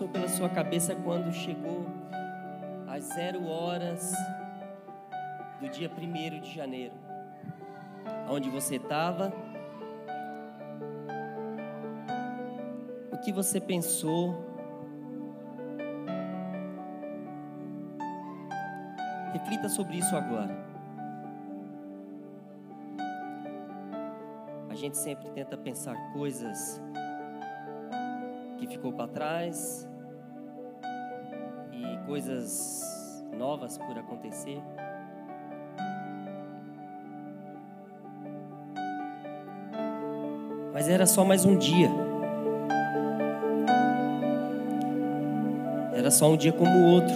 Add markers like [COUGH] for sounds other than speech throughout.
passou pela sua cabeça quando chegou às zero horas do dia 1 de janeiro? Onde você estava? O que você pensou? Reflita sobre isso agora. A gente sempre tenta pensar coisas que ficou para trás coisas novas por acontecer. Mas era só mais um dia. Era só um dia como o outro.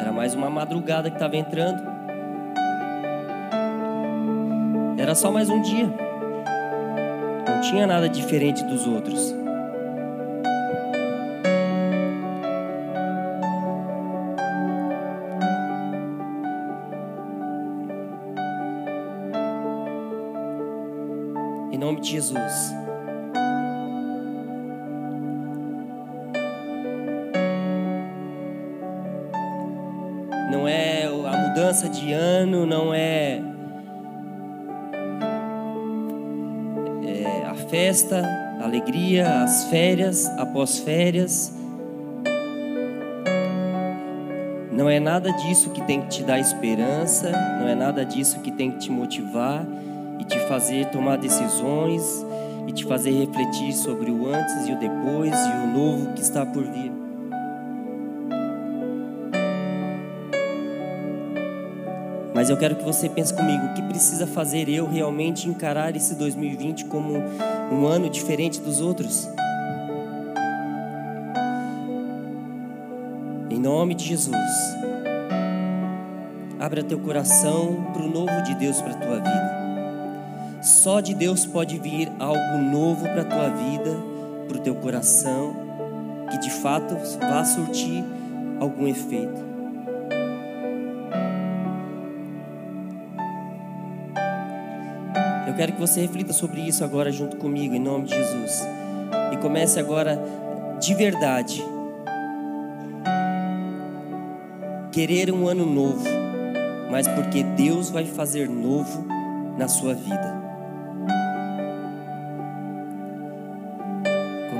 Era mais uma madrugada que estava entrando. Era só mais um dia não tinha nada diferente dos outros. De Jesus. Não é a mudança de ano, não é festa, a alegria, as férias, após férias. Não é nada disso que tem que te dar esperança, não é nada disso que tem que te motivar te fazer tomar decisões e te fazer refletir sobre o antes e o depois e o novo que está por vir. Mas eu quero que você pense comigo, o que precisa fazer eu realmente encarar esse 2020 como um ano diferente dos outros? Em nome de Jesus. Abra teu coração para o novo de Deus para a tua vida. Só de Deus pode vir algo novo para a tua vida, para o teu coração, que de fato vá surtir algum efeito. Eu quero que você reflita sobre isso agora junto comigo, em nome de Jesus. E comece agora de verdade. Querer um ano novo, mas porque Deus vai fazer novo na sua vida.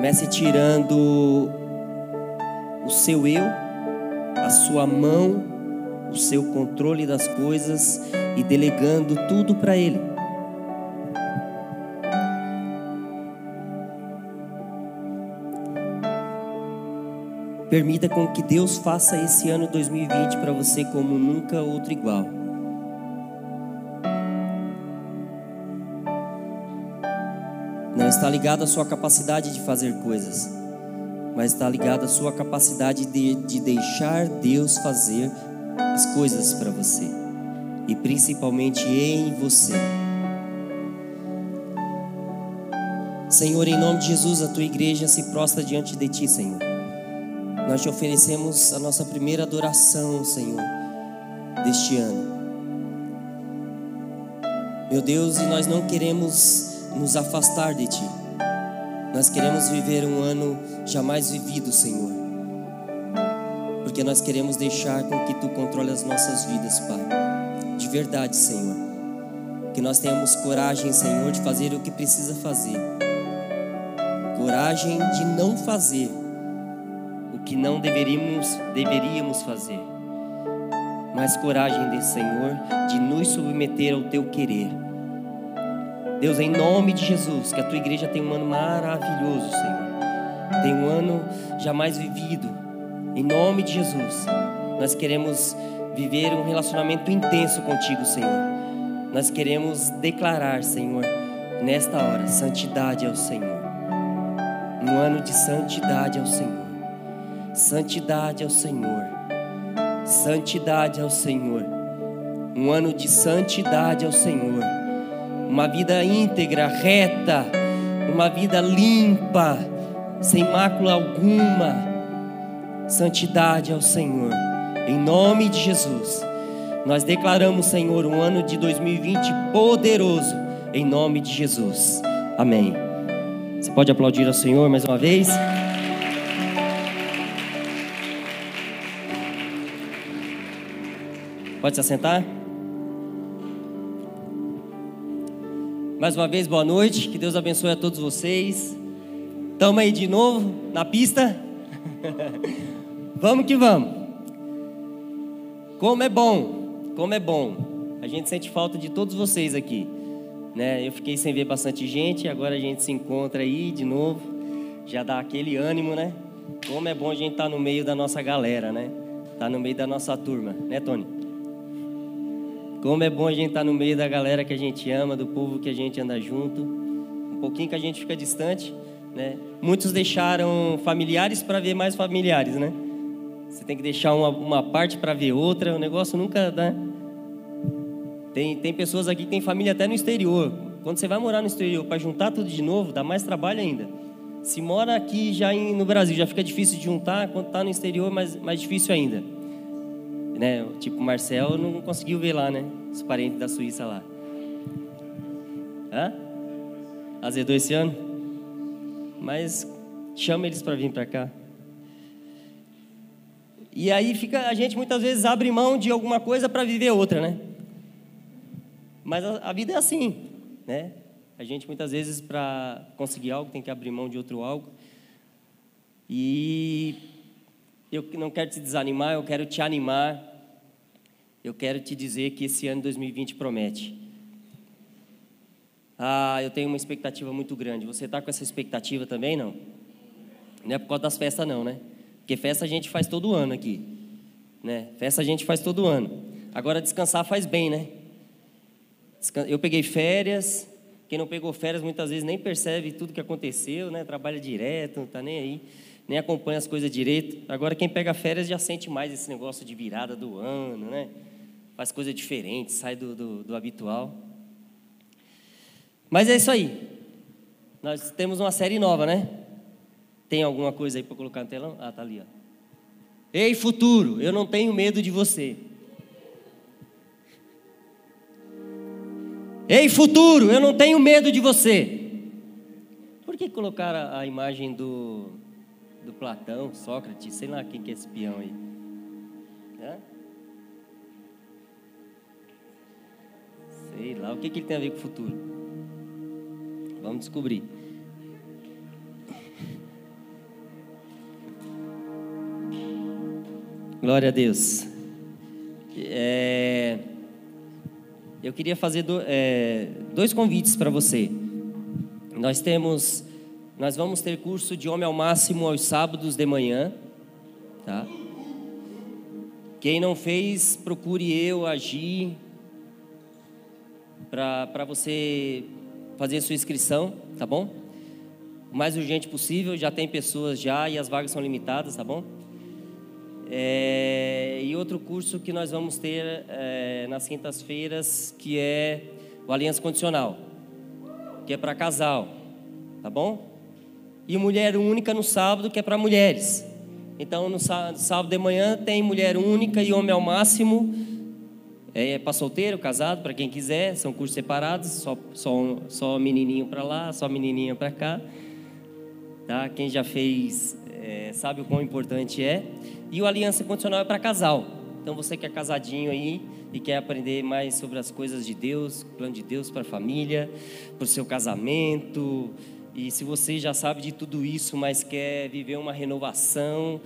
Comece tirando o seu eu, a sua mão, o seu controle das coisas e delegando tudo para Ele. Permita com que Deus faça esse ano 2020 para você como nunca outro igual. Está ligado à sua capacidade de fazer coisas, mas está ligado à sua capacidade de, de deixar Deus fazer as coisas para você e principalmente em você. Senhor, em nome de Jesus, a tua igreja se prostra diante de ti, Senhor. Nós te oferecemos a nossa primeira adoração, Senhor, deste ano. Meu Deus, e nós não queremos nos afastar de Ti. Nós queremos viver um ano jamais vivido, Senhor. Porque nós queremos deixar com que Tu controle as nossas vidas, Pai. De verdade, Senhor. Que nós tenhamos coragem, Senhor, de fazer o que precisa fazer. Coragem de não fazer que não deveríamos, deveríamos fazer. Mas coragem Senhor de nos submeter ao teu querer. Deus, em nome de Jesus, que a tua igreja tenha um ano maravilhoso, Senhor. Tem um ano jamais vivido. Em nome de Jesus, nós queremos viver um relacionamento intenso contigo, Senhor. Nós queremos declarar, Senhor, nesta hora, santidade ao Senhor. Um ano de santidade ao Senhor. Santidade ao Senhor. Santidade ao Senhor. Um ano de santidade ao Senhor. Uma vida íntegra, reta, uma vida limpa, sem mácula alguma. Santidade ao Senhor. Em nome de Jesus. Nós declaramos, Senhor, um ano de 2020 poderoso. Em nome de Jesus. Amém. Você pode aplaudir ao Senhor mais uma vez? Pode se assentar? Mais uma vez, boa noite. Que Deus abençoe a todos vocês. Estamos aí de novo na pista. [LAUGHS] vamos que vamos. Como é bom, como é bom. A gente sente falta de todos vocês aqui. Né? Eu fiquei sem ver bastante gente, agora a gente se encontra aí de novo. Já dá aquele ânimo, né? Como é bom a gente estar tá no meio da nossa galera, né? Tá no meio da nossa turma, né, Tony? Como é bom a gente estar tá no meio da galera que a gente ama, do povo que a gente anda junto. Um pouquinho que a gente fica distante, né? Muitos deixaram familiares para ver mais familiares, né? Você tem que deixar uma, uma parte para ver outra, o negócio nunca dá. Tem, tem pessoas aqui que têm família até no exterior. Quando você vai morar no exterior para juntar tudo de novo, dá mais trabalho ainda. Se mora aqui já em, no Brasil, já fica difícil de juntar, quando está no exterior, mais, mais difícil ainda. Né? Tipo, o Marcel não conseguiu ver lá, né? Os parentes da Suíça lá. Hã? Azedou esse ano? Mas chama eles para vir para cá. E aí fica, a gente muitas vezes abre mão de alguma coisa para viver outra, né? Mas a, a, vida é assim, né? A gente muitas vezes para conseguir algo tem que abrir mão de outro algo. E eu não quero te desanimar, eu quero te animar. Eu quero te dizer que esse ano 2020 promete. Ah, eu tenho uma expectativa muito grande. Você está com essa expectativa também, não? Não é por causa das festas, não, né? Porque festa a gente faz todo ano aqui. Né? Festa a gente faz todo ano. Agora descansar faz bem, né? Eu peguei férias. Quem não pegou férias muitas vezes nem percebe tudo que aconteceu, né? Trabalha direto, não está nem aí, nem acompanha as coisas direito. Agora quem pega férias já sente mais esse negócio de virada do ano, né? Faz coisa diferente, sai do, do, do habitual. Mas é isso aí. Nós temos uma série nova, né? Tem alguma coisa aí para colocar no telão? Ah, tá ali, ó. Ei, futuro, eu não tenho medo de você. Ei, futuro, eu não tenho medo de você. Por que colocaram a imagem do, do Platão, Sócrates, sei lá quem que é esse peão aí? Sei lá, o que, que ele tem a ver com o futuro? Vamos descobrir. Glória a Deus. É eu queria fazer do, é, dois convites para você. Nós temos, nós vamos ter curso de homem ao máximo aos sábados de manhã, tá? Quem não fez, procure eu agir para você fazer sua inscrição, tá bom? O mais urgente possível, já tem pessoas já e as vagas são limitadas, tá bom? É, e outro curso que nós vamos ter é, nas quintas-feiras, que é o Aliança Condicional, que é para casal, tá bom? E mulher única no sábado, que é para mulheres. Então, no sábado de manhã tem mulher única e homem ao máximo, é para solteiro, casado, para quem quiser, são cursos separados, só, só, só menininho para lá, só menininha para cá. Tá? Quem já fez é, sabe o quão importante é. E o Aliança Condicional é para casal. Então você que é casadinho aí e quer aprender mais sobre as coisas de Deus, plano de Deus para a família, para o seu casamento. E se você já sabe de tudo isso, mas quer viver uma renovação,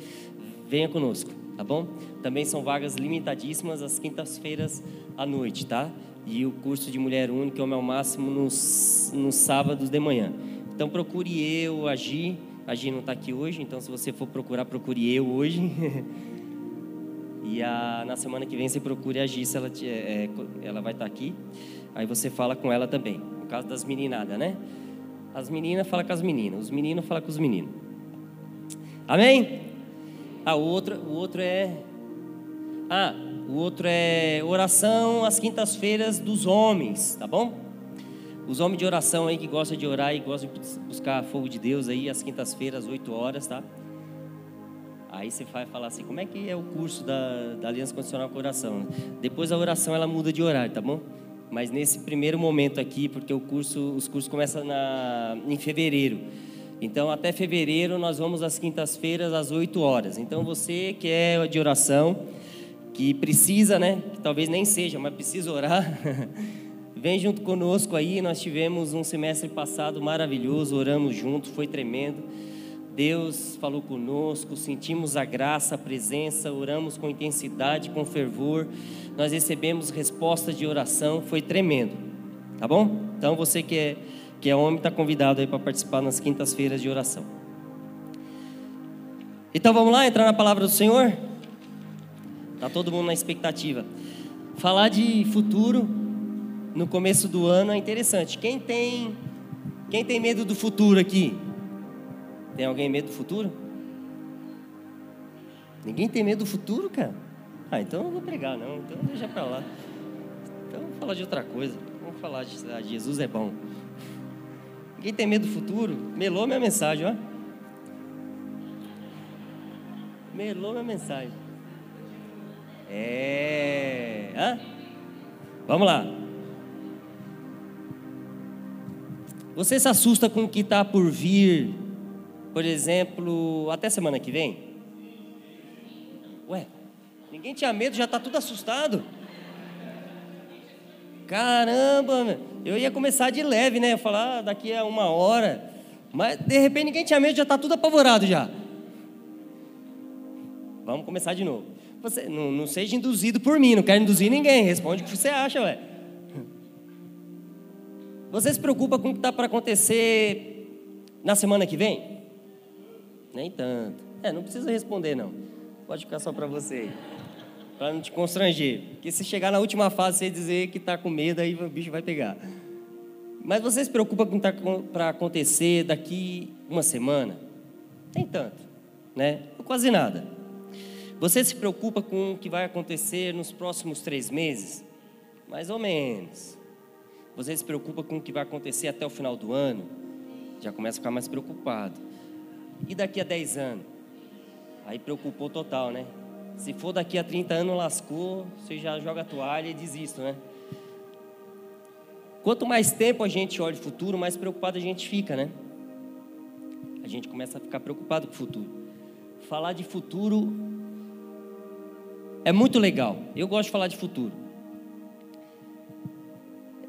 venha conosco, tá bom? Também são vagas limitadíssimas às quintas-feiras à noite, tá? E o curso de mulher única é o meu máximo nos, nos sábados de manhã. Então procure eu agir a Gi não está aqui hoje, então se você for procurar, procure eu hoje. [LAUGHS] e a, na semana que vem você procure a Gi, se ela, te, é, ela vai estar tá aqui. Aí você fala com ela também. No caso das meninadas, né? As meninas falam com as meninas, os meninos falam com os meninos. Amém? Ah, o outro, o outro é. Ah, o outro é oração às quintas-feiras dos homens, tá bom? Os homens de oração aí que gostam de orar e gostam de buscar fogo de Deus aí, às quintas-feiras, às 8 horas, tá? Aí você vai falar assim, como é que é o curso da, da Aliança Condicional com Oração? Depois a oração ela muda de horário, tá bom? Mas nesse primeiro momento aqui, porque o curso, os cursos começam na, em fevereiro. Então, até fevereiro, nós vamos às quintas-feiras, às 8 horas. Então, você que é de oração, que precisa, né? Que talvez nem seja, mas precisa orar. [LAUGHS] Vem junto conosco aí. Nós tivemos um semestre passado maravilhoso, oramos juntos, foi tremendo. Deus falou conosco, sentimos a graça, a presença, oramos com intensidade, com fervor. Nós recebemos respostas de oração, foi tremendo. Tá bom? Então, você que é que é homem, está convidado aí para participar nas quintas-feiras de oração. Então vamos lá, entrar na palavra do Senhor? Está todo mundo na expectativa. Falar de futuro no começo do ano é interessante. Quem tem, quem tem medo do futuro aqui? Tem alguém medo do futuro? Ninguém tem medo do futuro, cara? Ah, então eu não vou pregar, não. Então deixa para lá. Então vamos falar de outra coisa. Vamos falar de ah, Jesus é bom. Quem tem medo do futuro, melou minha mensagem, ó. Melou minha mensagem. É. Hã? Vamos lá. Você se assusta com o que está por vir, por exemplo, até semana que vem? Ué, ninguém tinha medo, já está tudo assustado. Caramba, eu ia começar de leve, né? Falar ah, daqui a uma hora. Mas de repente ninguém tinha medo, já está tudo apavorado já. Vamos começar de novo. Você não, não seja induzido por mim, não quero induzir ninguém. Responde o que você acha, ué. Você se preocupa com o que está para acontecer na semana que vem? Nem tanto. É, não precisa responder não. Pode ficar só para você para não te constranger. Porque se chegar na última fase você dizer que está com medo, aí o bicho vai pegar. Mas você se preocupa com o que está para acontecer daqui uma semana? Nem tanto, né? Quase nada. Você se preocupa com o que vai acontecer nos próximos três meses? Mais ou menos. Você se preocupa com o que vai acontecer até o final do ano? Já começa a ficar mais preocupado. E daqui a dez anos? Aí preocupou total, né? Se for daqui a 30 anos, lascou, você já joga a toalha e desiste, né? Quanto mais tempo a gente olha o futuro, mais preocupado a gente fica, né? A gente começa a ficar preocupado com o futuro. Falar de futuro é muito legal. Eu gosto de falar de futuro.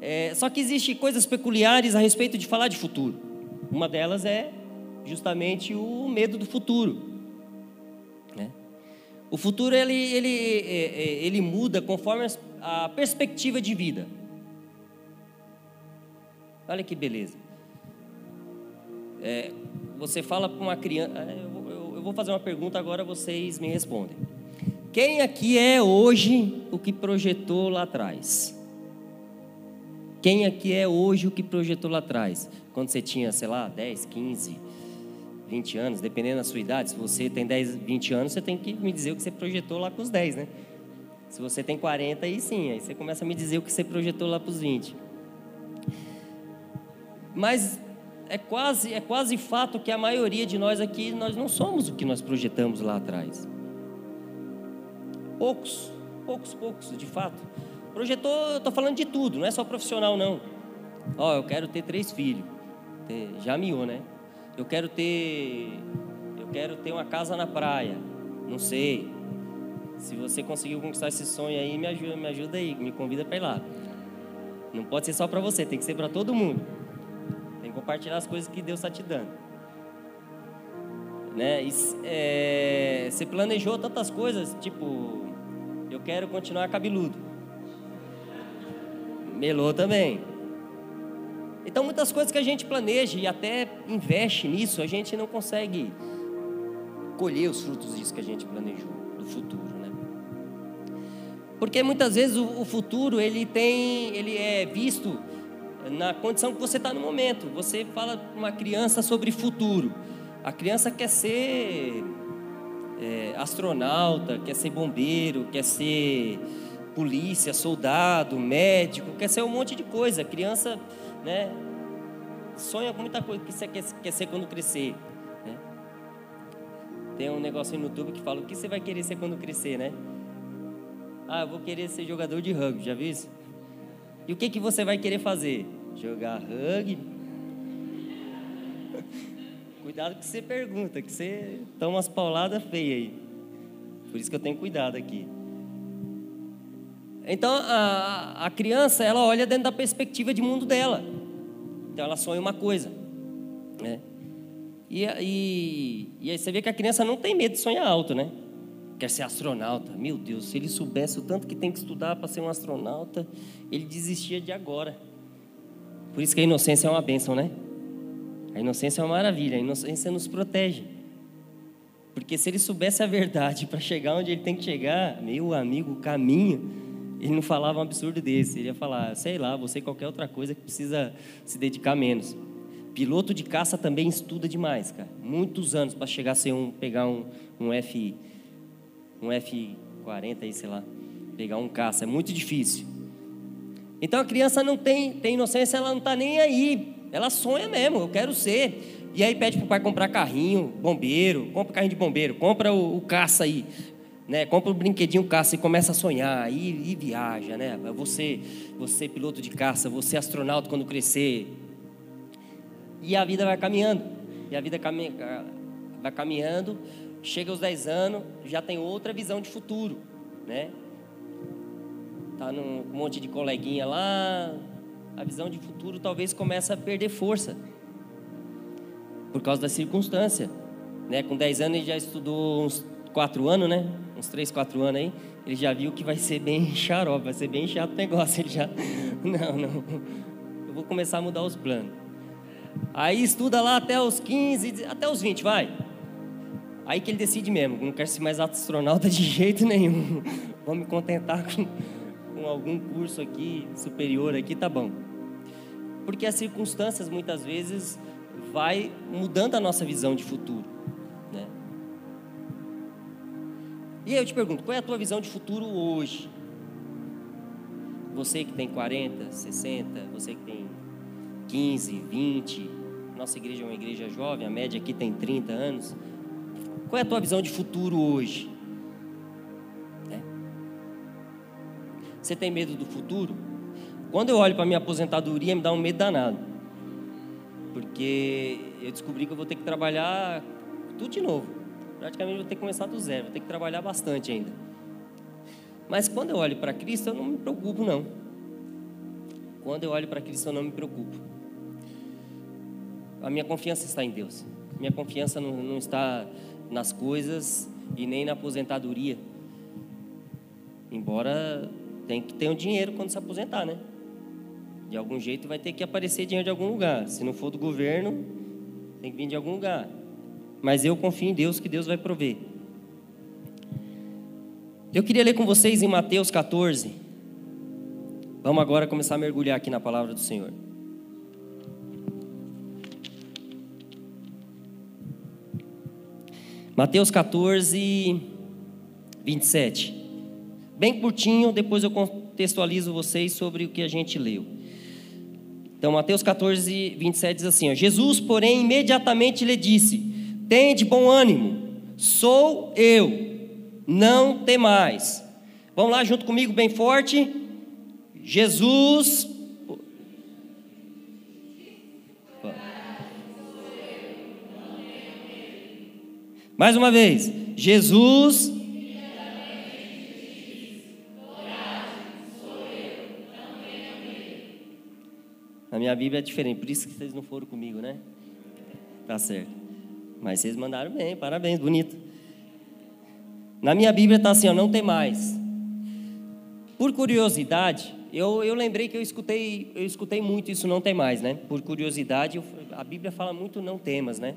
É, só que existem coisas peculiares a respeito de falar de futuro. Uma delas é justamente o medo do futuro. O futuro ele, ele, é, é, ele muda conforme a perspectiva de vida. Olha que beleza. É, você fala para uma criança. É, eu, eu vou fazer uma pergunta agora, vocês me respondem. Quem aqui é hoje o que projetou lá atrás? Quem aqui é hoje o que projetou lá atrás? Quando você tinha, sei lá, 10, 15, 20 anos, dependendo da sua idade. Se você tem 10, 20 anos, você tem que me dizer o que você projetou lá com os 10, né? Se você tem 40, aí sim, aí você começa a me dizer o que você projetou lá para os 20. Mas é quase, é quase fato que a maioria de nós aqui, nós não somos o que nós projetamos lá atrás. Poucos, poucos, poucos, de fato. Projetou, eu estou falando de tudo, não é só profissional, não. Ó, eu quero ter três filhos. Já miou, né? Eu quero ter eu quero ter uma casa na praia. Não sei. Se você conseguiu conquistar esse sonho aí, me ajuda, me ajuda aí, me convida para ir lá. Não pode ser só para você, tem que ser para todo mundo. Tem que compartilhar as coisas que Deus está te dando. Né? E, é, você planejou tantas coisas, tipo, eu quero continuar cabeludo. Melou também. Então, muitas coisas que a gente planeja e até investe nisso, a gente não consegue colher os frutos disso que a gente planejou, do futuro, né? Porque muitas vezes o, futuro, ele tem, ele é visto na condição que você está no momento. Você fala para uma criança sobre futuro. A criança quer ser é, astronauta, quer ser bombeiro, quer ser polícia, soldado, médico, quer ser um monte de coisa. A criança né? Sonha com muita coisa que você quer, quer ser quando crescer, né? Tem um negócio no YouTube que fala o que você vai querer ser quando crescer, né? Ah, eu vou querer ser jogador de rugby, já viu isso? E o que, que você vai querer fazer? Jogar rugby? [LAUGHS] Cuidado que você pergunta, que você toma umas pauladas feias aí. Por isso que eu tenho cuidado aqui. Então a, a criança ela olha dentro da perspectiva de mundo dela. Então ela sonha uma coisa, né? E, e, e aí você vê que a criança não tem medo de sonhar alto, né? Quer ser astronauta. Meu Deus, se ele soubesse o tanto que tem que estudar para ser um astronauta, ele desistia de agora. Por isso que a inocência é uma bênção, né? A inocência é uma maravilha, a inocência nos protege. Porque se ele soubesse a verdade para chegar onde ele tem que chegar, meu amigo, o caminho, ele não falava um absurdo desse. Ele ia falar, sei lá, você qualquer outra coisa que precisa se dedicar menos. Piloto de caça também estuda demais, cara. Muitos anos para chegar a ser um, pegar um, um F, um F40 aí, sei lá, pegar um caça. É muito difícil. Então a criança não tem, tem inocência, ela não está nem aí. Ela sonha mesmo, eu quero ser. E aí pede para o pai comprar carrinho, bombeiro, compra carrinho de bombeiro, compra o, o caça aí, né? Compra um brinquedinho caça e começa a sonhar e, e viaja, né? Você, você piloto de caça, você astronauta quando crescer. E a vida vai caminhando. E a vida caminha, vai caminhando, chega aos 10 anos, já tem outra visão de futuro, né? Tá num monte de coleguinha lá, a visão de futuro talvez comece a perder força por causa da circunstância. Né? Com 10 anos ele já estudou uns 4 anos, né? Uns 3, 4 anos aí. Ele já viu que vai ser bem [LAUGHS] xarope, vai ser bem chato o negócio. Ele já. [LAUGHS] Não, não. Eu vou começar a mudar os planos. Aí estuda lá até os 15, até os 20, vai. Aí que ele decide mesmo, não quero ser mais astronauta [LAUGHS] de jeito nenhum. Vou me contentar com, com algum curso aqui superior aqui, tá bom porque as circunstâncias muitas vezes vai mudando a nossa visão de futuro, E aí eu te pergunto, qual é a tua visão de futuro hoje? Você que tem 40, 60, você que tem 15, 20, nossa igreja é uma igreja jovem, a média aqui tem 30 anos. Qual é a tua visão de futuro hoje? É. Você tem medo do futuro? Quando eu olho para minha aposentadoria, me dá um medo danado. Porque eu descobri que eu vou ter que trabalhar tudo de novo. Praticamente vou ter que começar do zero, vou ter que trabalhar bastante ainda. Mas quando eu olho para Cristo, eu não me preocupo, não. Quando eu olho para Cristo, eu não me preocupo. A minha confiança está em Deus. Minha confiança não, não está nas coisas e nem na aposentadoria. Embora tem que ter um dinheiro quando se aposentar, né? De algum jeito vai ter que aparecer dinheiro de algum lugar. Se não for do governo, tem que vir de algum lugar. Mas eu confio em Deus que Deus vai prover. Eu queria ler com vocês em Mateus 14. Vamos agora começar a mergulhar aqui na palavra do Senhor. Mateus 14, 27. Bem curtinho, depois eu contextualizo vocês sobre o que a gente leu. Então, Mateus 14, 27 diz assim: ó, Jesus, porém, imediatamente lhe disse: Tende bom ânimo, sou eu, não temais. Vamos lá junto comigo, bem forte. Jesus. Mais uma vez. Jesus Na minha Bíblia é diferente, por isso que vocês não foram comigo, né? Tá certo. Mas vocês mandaram bem, parabéns, bonito. Na minha Bíblia está assim, ó, não tem mais. Por curiosidade, eu, eu lembrei que eu escutei, eu escutei muito isso, não tem mais, né? Por curiosidade, eu, a Bíblia fala muito não temas, né?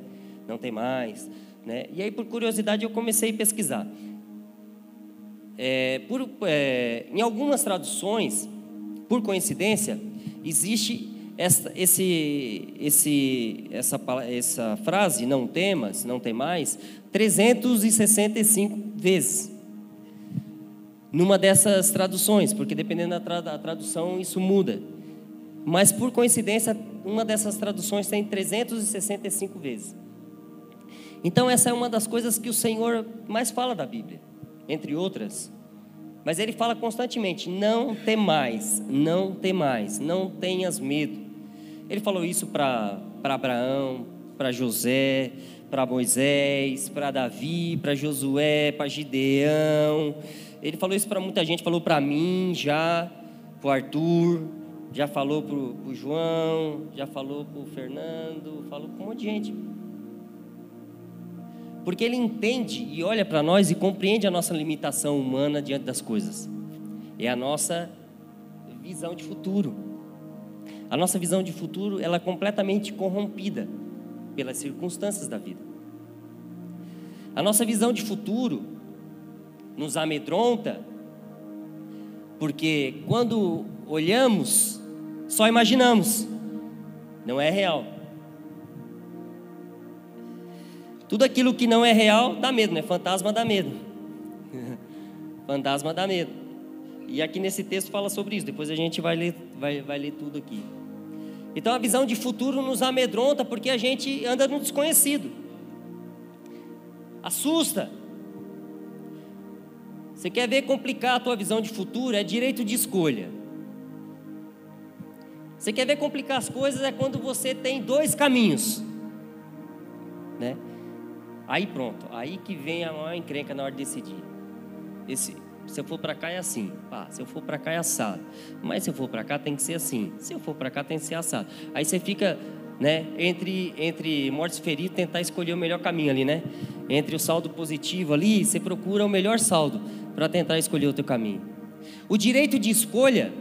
Não tem mais, né? E aí, por curiosidade, eu comecei a pesquisar. É, por, é, em algumas traduções, por coincidência, existe essa, esse, esse, essa, essa frase, não temas, não tem mais, 365 vezes. Numa dessas traduções, porque dependendo da, tra da tradução isso muda. Mas por coincidência, uma dessas traduções tem 365 vezes. Então, essa é uma das coisas que o Senhor mais fala da Bíblia, entre outras. Mas ele fala constantemente: não temais, não temais, não tenhas medo. Ele falou isso para Abraão, para José, para Moisés, para Davi, para Josué, para Gideão. Ele falou isso para muita gente, falou para mim já, para Arthur, já falou para o João, já falou para o Fernando, falou para um monte de gente. Porque ele entende e olha para nós e compreende a nossa limitação humana diante das coisas. É a nossa visão de futuro. A nossa visão de futuro ela é completamente corrompida pelas circunstâncias da vida. A nossa visão de futuro nos amedronta, porque quando olhamos, só imaginamos, não é real. Tudo aquilo que não é real dá medo, né? Fantasma dá medo. [LAUGHS] Fantasma dá medo. E aqui nesse texto fala sobre isso. Depois a gente vai ler, vai, vai ler tudo aqui. Então a visão de futuro nos amedronta porque a gente anda no desconhecido. Assusta. Você quer ver complicar a tua visão de futuro? É direito de escolha. Você quer ver complicar as coisas? É quando você tem dois caminhos. Né? Aí pronto, aí que vem a maior encrenca na hora de decidir. Esse, se eu for para cá é assim, se eu for para cá é assado. Mas se eu for para cá tem que ser assim. Se eu for para cá tem que ser assado. Aí você fica, né, entre entre mortes feridos tentar escolher o melhor caminho ali, né? Entre o saldo positivo ali, você procura o melhor saldo para tentar escolher o teu caminho. O direito de escolha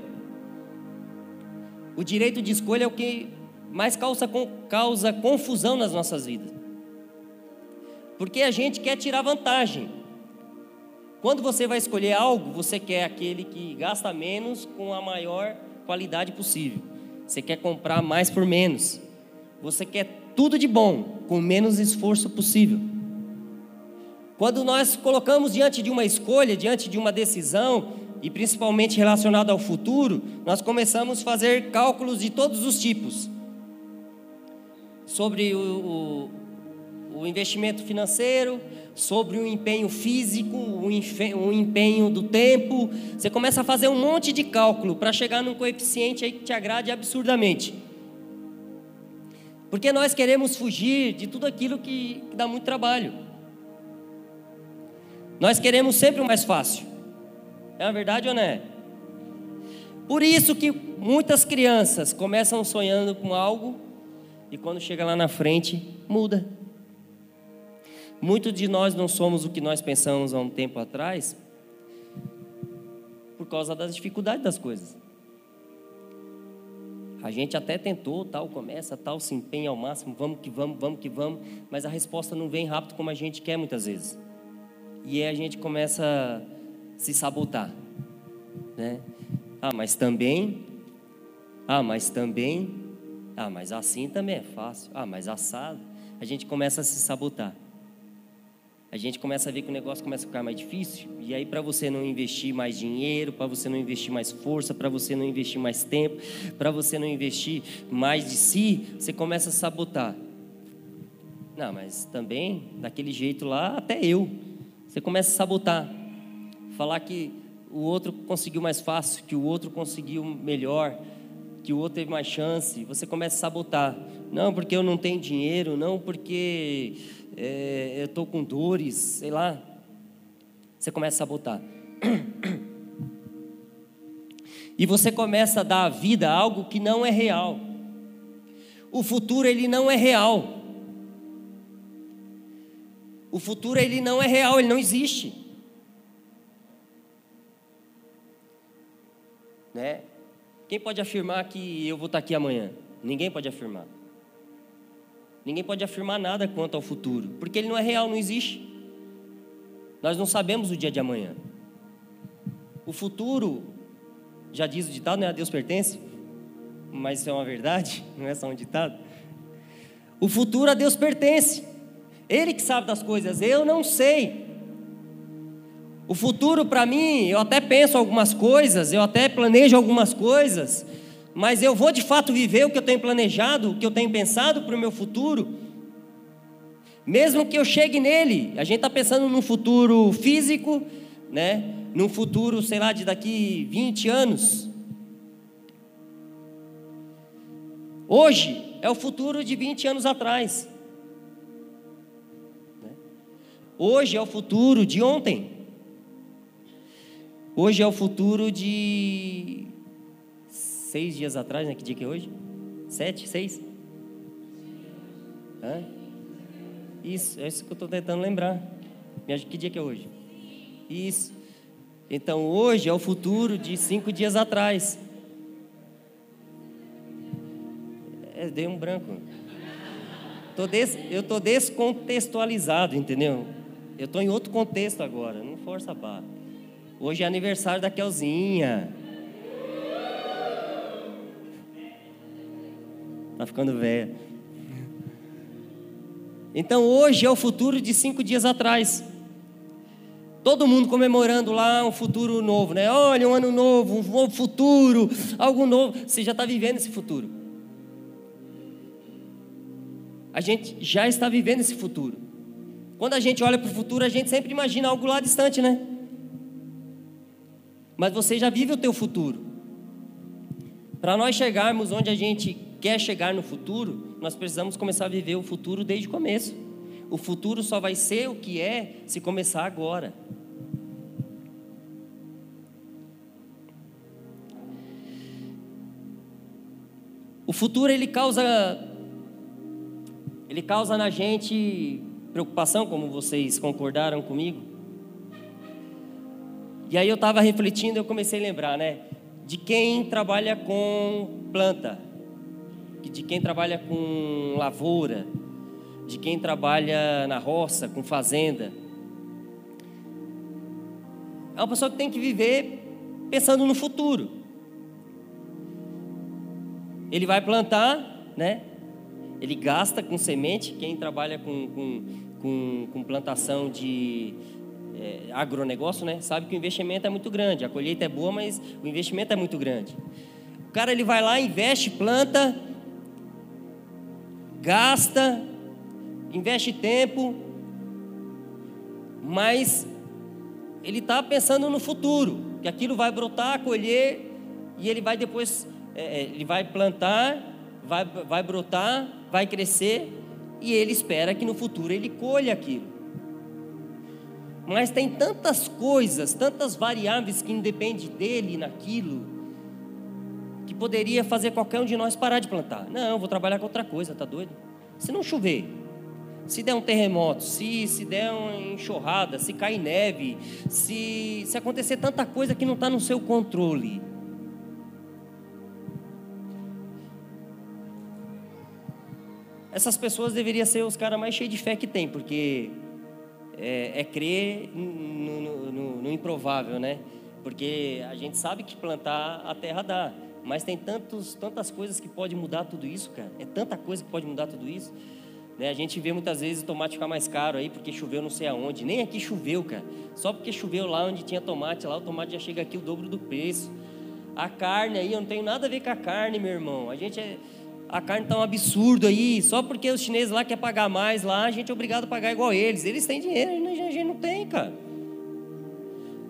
o direito de escolha é o que mais causa, causa confusão nas nossas vidas. Porque a gente quer tirar vantagem. Quando você vai escolher algo, você quer aquele que gasta menos com a maior qualidade possível. Você quer comprar mais por menos. Você quer tudo de bom, com menos esforço possível. Quando nós colocamos diante de uma escolha, diante de uma decisão, e principalmente relacionado ao futuro, nós começamos a fazer cálculos de todos os tipos sobre o, o investimento financeiro, sobre o empenho físico, o empenho do tempo. Você começa a fazer um monte de cálculo para chegar num coeficiente aí que te agrade absurdamente. Porque nós queremos fugir de tudo aquilo que, que dá muito trabalho. Nós queremos sempre o mais fácil. É uma verdade ou não é? Por isso que muitas crianças começam sonhando com algo e quando chega lá na frente, muda. Muitos de nós não somos o que nós pensamos há um tempo atrás por causa das dificuldades das coisas. A gente até tentou, tal, começa, tal, se empenha ao máximo, vamos que vamos, vamos que vamos, mas a resposta não vem rápido como a gente quer muitas vezes. E aí a gente começa a se sabotar, né? Ah, mas também, ah, mas também, ah, mas assim também é fácil, ah, mas assado. A gente começa a se sabotar a gente começa a ver que o negócio começa a ficar mais difícil. E aí, para você não investir mais dinheiro, para você não investir mais força, para você não investir mais tempo, para você não investir mais de si, você começa a sabotar. Não, mas também, daquele jeito lá, até eu. Você começa a sabotar. Falar que o outro conseguiu mais fácil, que o outro conseguiu melhor, que o outro teve mais chance. Você começa a sabotar. Não, porque eu não tenho dinheiro, não, porque é, eu estou com dores, sei lá. Você começa a sabotar. E você começa a dar a vida algo que não é real. O futuro ele não é real. O futuro ele não é real, ele não existe. Né? Quem pode afirmar que eu vou estar aqui amanhã? Ninguém pode afirmar. Ninguém pode afirmar nada quanto ao futuro, porque ele não é real, não existe. Nós não sabemos o dia de amanhã. O futuro, já diz o ditado, né? A Deus pertence, mas isso é uma verdade, [LAUGHS] não é só um ditado. O futuro a Deus pertence. Ele que sabe das coisas, eu não sei. O futuro para mim, eu até penso algumas coisas, eu até planejo algumas coisas, mas eu vou de fato viver o que eu tenho planejado, o que eu tenho pensado para o meu futuro. Mesmo que eu chegue nele, a gente está pensando num futuro físico, né? num futuro, sei lá, de daqui 20 anos. Hoje é o futuro de 20 anos atrás. Hoje é o futuro de ontem. Hoje é o futuro de seis dias atrás, né? Que dia que é hoje? Sete? Seis? Hã? Isso, é isso que eu estou tentando lembrar. Que dia que é hoje? Isso. Então hoje é o futuro de cinco dias atrás. É, dei um branco. Tô des, eu estou descontextualizado, entendeu? Eu estou em outro contexto agora, não força a barra. Hoje é aniversário da Kelzinha. Tá ficando velha. Então hoje é o futuro de cinco dias atrás. Todo mundo comemorando lá um futuro novo, né? Olha, um ano novo, um novo futuro, algo novo. Você já está vivendo esse futuro. A gente já está vivendo esse futuro. Quando a gente olha para o futuro, a gente sempre imagina algo lá distante, né? mas você já vive o teu futuro. Para nós chegarmos onde a gente quer chegar no futuro, nós precisamos começar a viver o futuro desde o começo. O futuro só vai ser o que é se começar agora. O futuro ele causa ele causa na gente preocupação, como vocês concordaram comigo. E aí eu estava refletindo eu comecei a lembrar, né? De quem trabalha com planta, de quem trabalha com lavoura, de quem trabalha na roça, com fazenda. É uma pessoa que tem que viver pensando no futuro. Ele vai plantar, né? Ele gasta com semente. Quem trabalha com, com, com, com plantação de, é, agronegócio, né, sabe que o investimento é muito grande. A colheita é boa, mas o investimento é muito grande. O cara ele vai lá, investe, planta, gasta, investe tempo, mas ele está pensando no futuro, que aquilo vai brotar, colher, e ele vai depois, é, é, ele vai plantar, vai, vai brotar, vai crescer, e ele espera que no futuro ele colha aquilo. Mas tem tantas coisas, tantas variáveis que independem dele naquilo, que poderia fazer qualquer um de nós parar de plantar. Não, vou trabalhar com outra coisa, tá doido? Se não chover, se der um terremoto, se, se der uma enxurrada, se cair neve, se, se acontecer tanta coisa que não está no seu controle. Essas pessoas deveriam ser os caras mais cheios de fé que tem, porque é, é crer no, no, no, no, improvável, né? Porque a gente sabe que plantar a terra dá, mas tem tantos, tantas coisas que pode mudar tudo isso, cara. É tanta coisa que pode mudar tudo isso. Né? A gente vê muitas vezes o tomate ficar mais caro aí porque choveu não sei aonde. Nem aqui choveu, cara. Só porque choveu lá onde tinha tomate, lá o tomate já chega aqui o dobro do preço. A carne aí, eu não tenho nada a ver com a carne, meu irmão. A gente é, a carne está um absurdo aí, só porque os chineses lá querem pagar mais lá, a gente é obrigado a pagar igual eles. Eles têm dinheiro, a gente não tem, cara.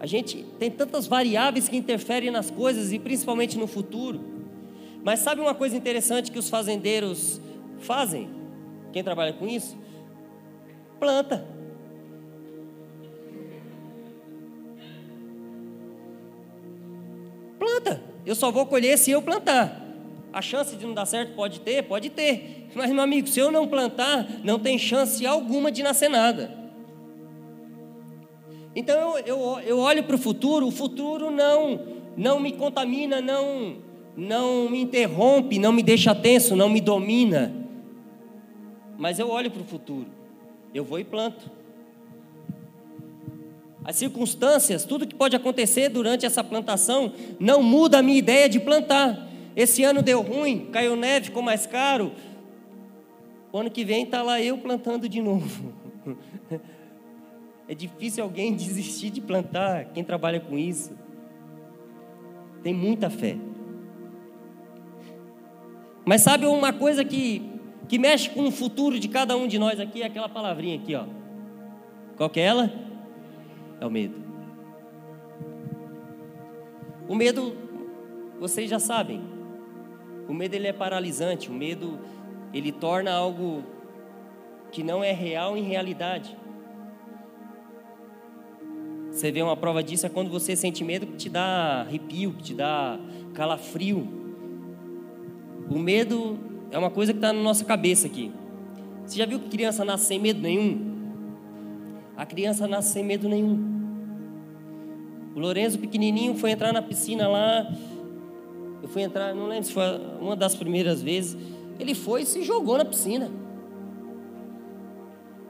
A gente tem tantas variáveis que interferem nas coisas e principalmente no futuro. Mas sabe uma coisa interessante que os fazendeiros fazem? Quem trabalha com isso? Planta. Planta. Eu só vou colher se eu plantar. A chance de não dar certo pode ter? Pode ter. Mas, meu amigo, se eu não plantar, não tem chance alguma de nascer nada. Então eu, eu, olho para o futuro, o futuro não, não me contamina, não, não me interrompe, não me deixa tenso, não me domina. Mas eu olho para o futuro, eu vou e planto. As circunstâncias, tudo que pode acontecer durante essa plantação, não muda a minha ideia de plantar. Esse ano deu ruim, caiu neve, ficou mais caro. O ano que vem está lá eu plantando de novo. [LAUGHS] É difícil alguém [LAUGHS] desistir de plantar, quem trabalha com isso. Tem muita fé. Mas sabe uma coisa que, que mexe com o futuro de cada um de nós aqui? É aquela palavrinha aqui, ó. Qual que é ela? É o medo. O medo, vocês já sabem. O medo ele é paralisante, o medo ele torna algo que não é real em realidade. Você vê uma prova disso é quando você sente medo que te dá arrepio, que te dá calafrio. O medo é uma coisa que está na nossa cabeça aqui. Você já viu que criança nasce sem medo nenhum? A criança nasce sem medo nenhum. O Lourenço pequenininho foi entrar na piscina lá. Eu fui entrar, não lembro se foi uma das primeiras vezes. Ele foi e se jogou na piscina.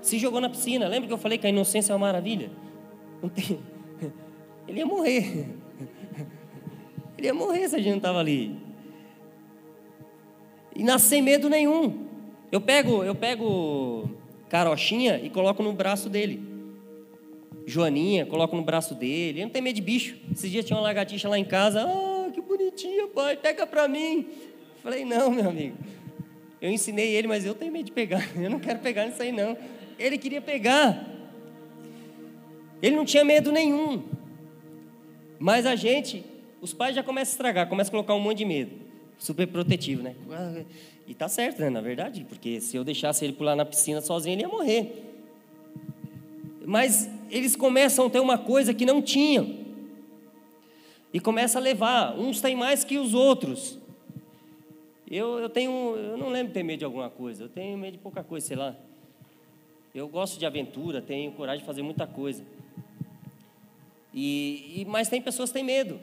Se jogou na piscina. Lembra que eu falei que a inocência é uma maravilha? Tem... Ele ia morrer. Ele ia morrer se a gente não estava ali. E nascer sem medo nenhum. Eu pego, eu pego carochinha e coloco no braço dele. Joaninha, coloco no braço dele. Ele não tem medo de bicho. Esses dias tinha uma lagartixa lá em casa. Ah, que bonitinha, pai, pega pra mim. Falei, não, meu amigo. Eu ensinei ele, mas eu tenho medo de pegar. [LAUGHS] Eu não quero pegar nisso aí, não. Ele queria pegar. Ele não tinha medo nenhum. Mas a gente, os pais já começam a estragar, começam a colocar um monte de medo. Super protetivo, né? E tá certo, né? Na verdade, porque se eu deixasse ele pular na piscina sozinho, ele ia morrer. Mas eles começam a ter uma coisa que não tinham. E começa a levar. Uns têm mais que os outros. Eu, eu tenho. Eu não lembro ter medo de alguma coisa. Eu tenho medo de pouca coisa, sei lá. Eu gosto de aventura, tenho coragem de fazer muita coisa. E, e mas tem pessoas que têm medo.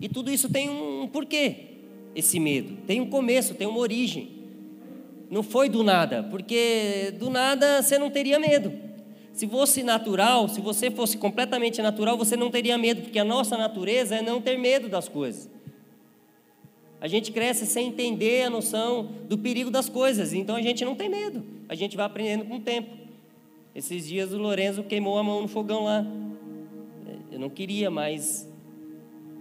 E tudo isso tem um, um porquê esse medo. Tem um começo, tem uma origem. Não foi do nada, porque do nada você não teria medo. Se fosse natural, se você fosse completamente natural, você não teria medo, porque a nossa natureza é não ter medo das coisas. A gente cresce sem entender a noção do perigo das coisas, então a gente não tem medo. A gente vai aprendendo com o tempo. Esses dias o Lorenzo queimou a mão no fogão lá. Eu não queria, mas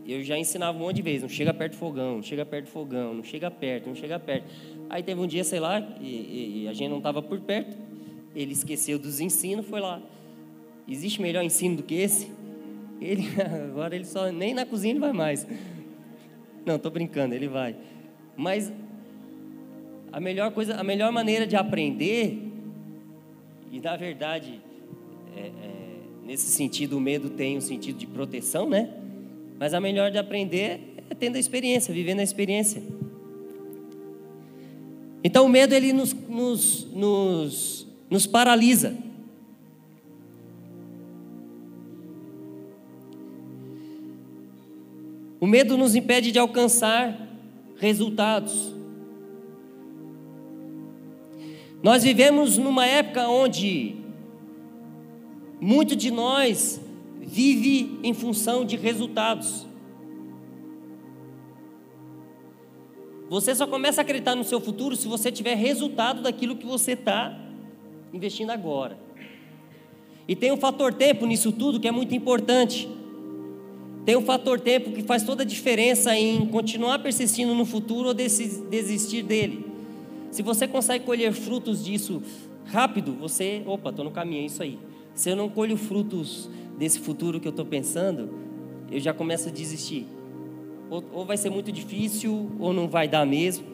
eu já ensinava um monte de vezes, não chega perto do fogão, não chega perto do fogão, não chega perto, não chega perto. Aí teve um dia, sei lá, e, e a gente não estava por perto, ele esqueceu dos ensinos, foi lá. Existe melhor ensino do que esse? Ele, [LAUGHS] agora ele só, nem na cozinha ele vai mais. Não, estou brincando, ele vai. Mas a melhor coisa, a melhor maneira de aprender, e na verdade, é, é, nesse sentido, o medo tem um sentido de proteção, né? Mas a melhor de aprender é tendo a experiência, vivendo a experiência. Então o medo ele nos, nos, nos, nos paralisa. O medo nos impede de alcançar resultados. Nós vivemos numa época onde muito de nós vive em função de resultados. Você só começa a acreditar no seu futuro se você tiver resultado daquilo que você está investindo agora. E tem um fator tempo nisso tudo que é muito importante. Tem um fator tempo que faz toda a diferença em continuar persistindo no futuro ou desistir dele. Se você consegue colher frutos disso rápido, você, opa, estou no caminho, é isso aí. Se eu não colho frutos desse futuro que eu estou pensando, eu já começo a desistir. Ou, ou vai ser muito difícil, ou não vai dar mesmo.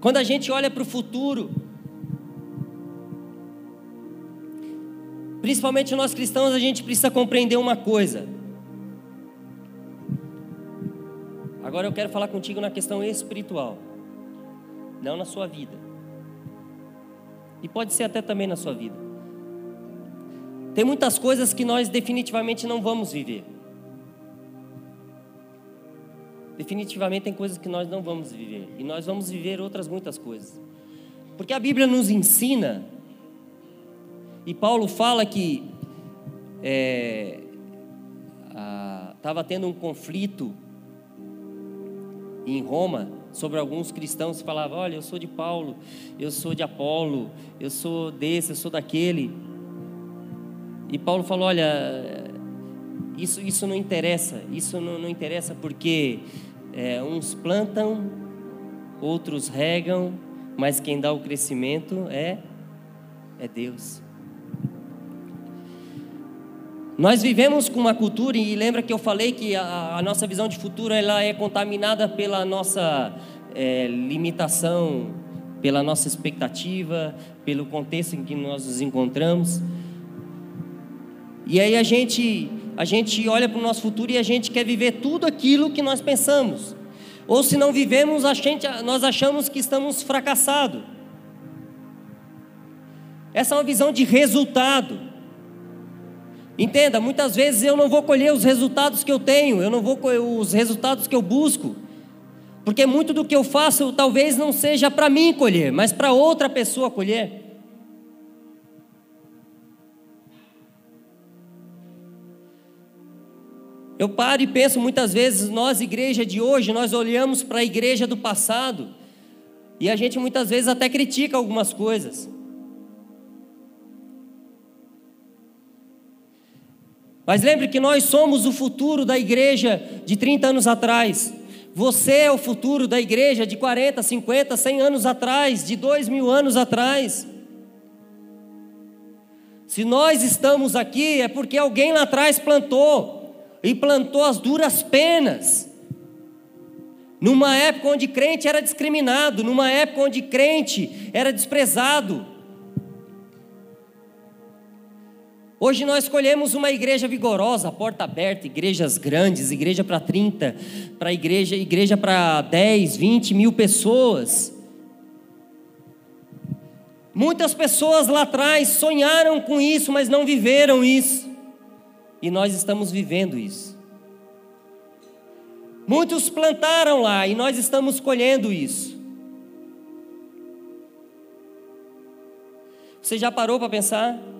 Quando a gente olha para o futuro, principalmente nós cristãos, a gente precisa compreender uma coisa. Agora eu quero falar contigo na questão espiritual, não na sua vida. E pode ser até também na sua vida. Tem muitas coisas que nós definitivamente não vamos viver. Definitivamente tem coisas que nós não vamos viver. E nós vamos viver outras muitas coisas. Porque a Bíblia nos ensina, e Paulo fala que estava é, tendo um conflito em Roma sobre alguns cristãos que falavam: Olha, eu sou de Paulo, eu sou de Apolo, eu sou desse, eu sou daquele. E Paulo falou: Olha, isso, isso não interessa, isso não, não interessa porque é, uns plantam, outros regam, mas quem dá o crescimento é, é Deus. Nós vivemos com uma cultura, e lembra que eu falei que a, a nossa visão de futuro ela é contaminada pela nossa é, limitação, pela nossa expectativa, pelo contexto em que nós nos encontramos. E aí a gente, a gente olha para o nosso futuro e a gente quer viver tudo aquilo que nós pensamos. Ou se não vivemos, a gente, nós achamos que estamos fracassados. Essa é uma visão de resultado. Entenda, muitas vezes eu não vou colher os resultados que eu tenho, eu não vou colher os resultados que eu busco, porque muito do que eu faço talvez não seja para mim colher, mas para outra pessoa colher. Eu paro e penso muitas vezes, nós, igreja de hoje, nós olhamos para a igreja do passado e a gente muitas vezes até critica algumas coisas. Mas lembre que nós somos o futuro da igreja de 30 anos atrás. Você é o futuro da igreja de 40, 50, 100 anos atrás, de 2 mil anos atrás. Se nós estamos aqui, é porque alguém lá atrás plantou, e plantou as duras penas. Numa época onde crente era discriminado, numa época onde crente era desprezado. Hoje nós escolhemos uma igreja vigorosa, porta aberta, igrejas grandes, igreja para 30, para igreja, igreja para 10, 20 mil pessoas. Muitas pessoas lá atrás sonharam com isso, mas não viveram isso. E nós estamos vivendo isso. Muitos plantaram lá e nós estamos colhendo isso. Você já parou para pensar?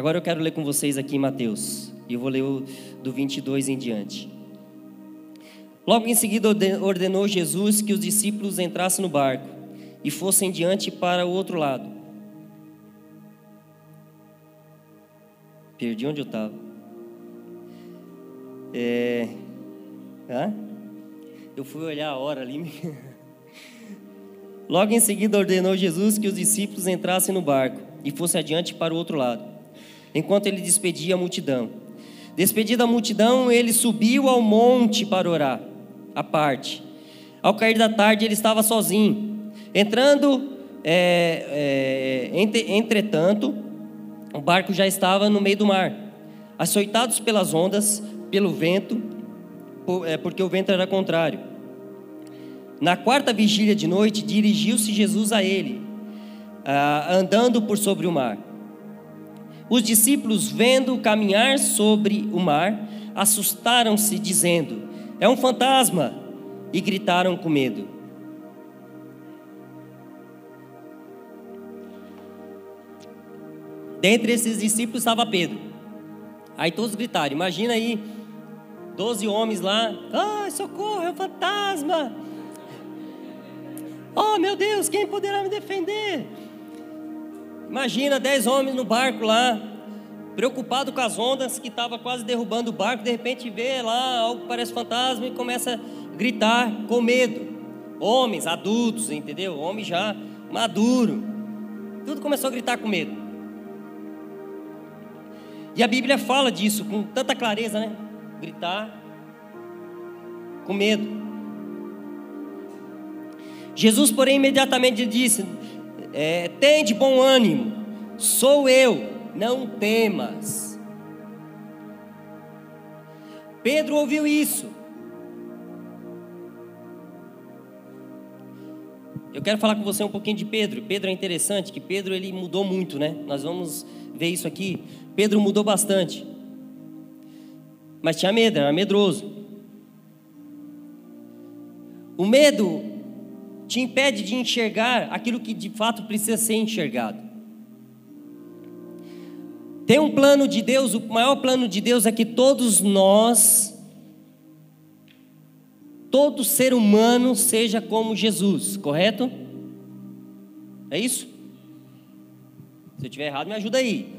Agora eu quero ler com vocês aqui em Mateus, e eu vou ler do 22 em diante. Logo em seguida ordenou Jesus que os discípulos entrassem no barco e fossem diante para o outro lado. Perdi onde eu estava. É... Eu fui olhar a hora ali. [LAUGHS] Logo em seguida ordenou Jesus que os discípulos entrassem no barco e fossem adiante para o outro lado enquanto ele despedia a multidão. Despedida a multidão, ele subiu ao monte para orar, à parte. Ao cair da tarde, ele estava sozinho. Entrando, é, é, entretanto, o barco já estava no meio do mar, açoitados pelas ondas, pelo vento, é, porque o vento era contrário. Na quarta vigília de noite, dirigiu-se Jesus a ele, ah, andando por sobre o mar. Os discípulos, vendo caminhar sobre o mar, assustaram-se, dizendo: É um fantasma! E gritaram com medo. Dentre esses discípulos estava Pedro. Aí todos gritaram: Imagina aí, doze homens lá. Ai, socorro, é um fantasma! Oh, meu Deus, quem poderá me defender? Imagina dez homens no barco lá, preocupado com as ondas que estava quase derrubando o barco, de repente vê lá algo que parece fantasma e começa a gritar com medo. Homens, adultos, entendeu? Homem já maduro. Tudo começou a gritar com medo. E a Bíblia fala disso com tanta clareza, né? Gritar com medo. Jesus, porém, imediatamente disse: é, tem de bom ânimo, sou eu, não temas. Pedro ouviu isso. Eu quero falar com você um pouquinho de Pedro. Pedro é interessante, que Pedro ele mudou muito, né? Nós vamos ver isso aqui. Pedro mudou bastante. Mas tinha medo, era medroso. O medo te impede de enxergar aquilo que de fato precisa ser enxergado. Tem um plano de Deus, o maior plano de Deus é que todos nós, todo ser humano seja como Jesus, correto? É isso? Se eu estiver errado, me ajuda aí.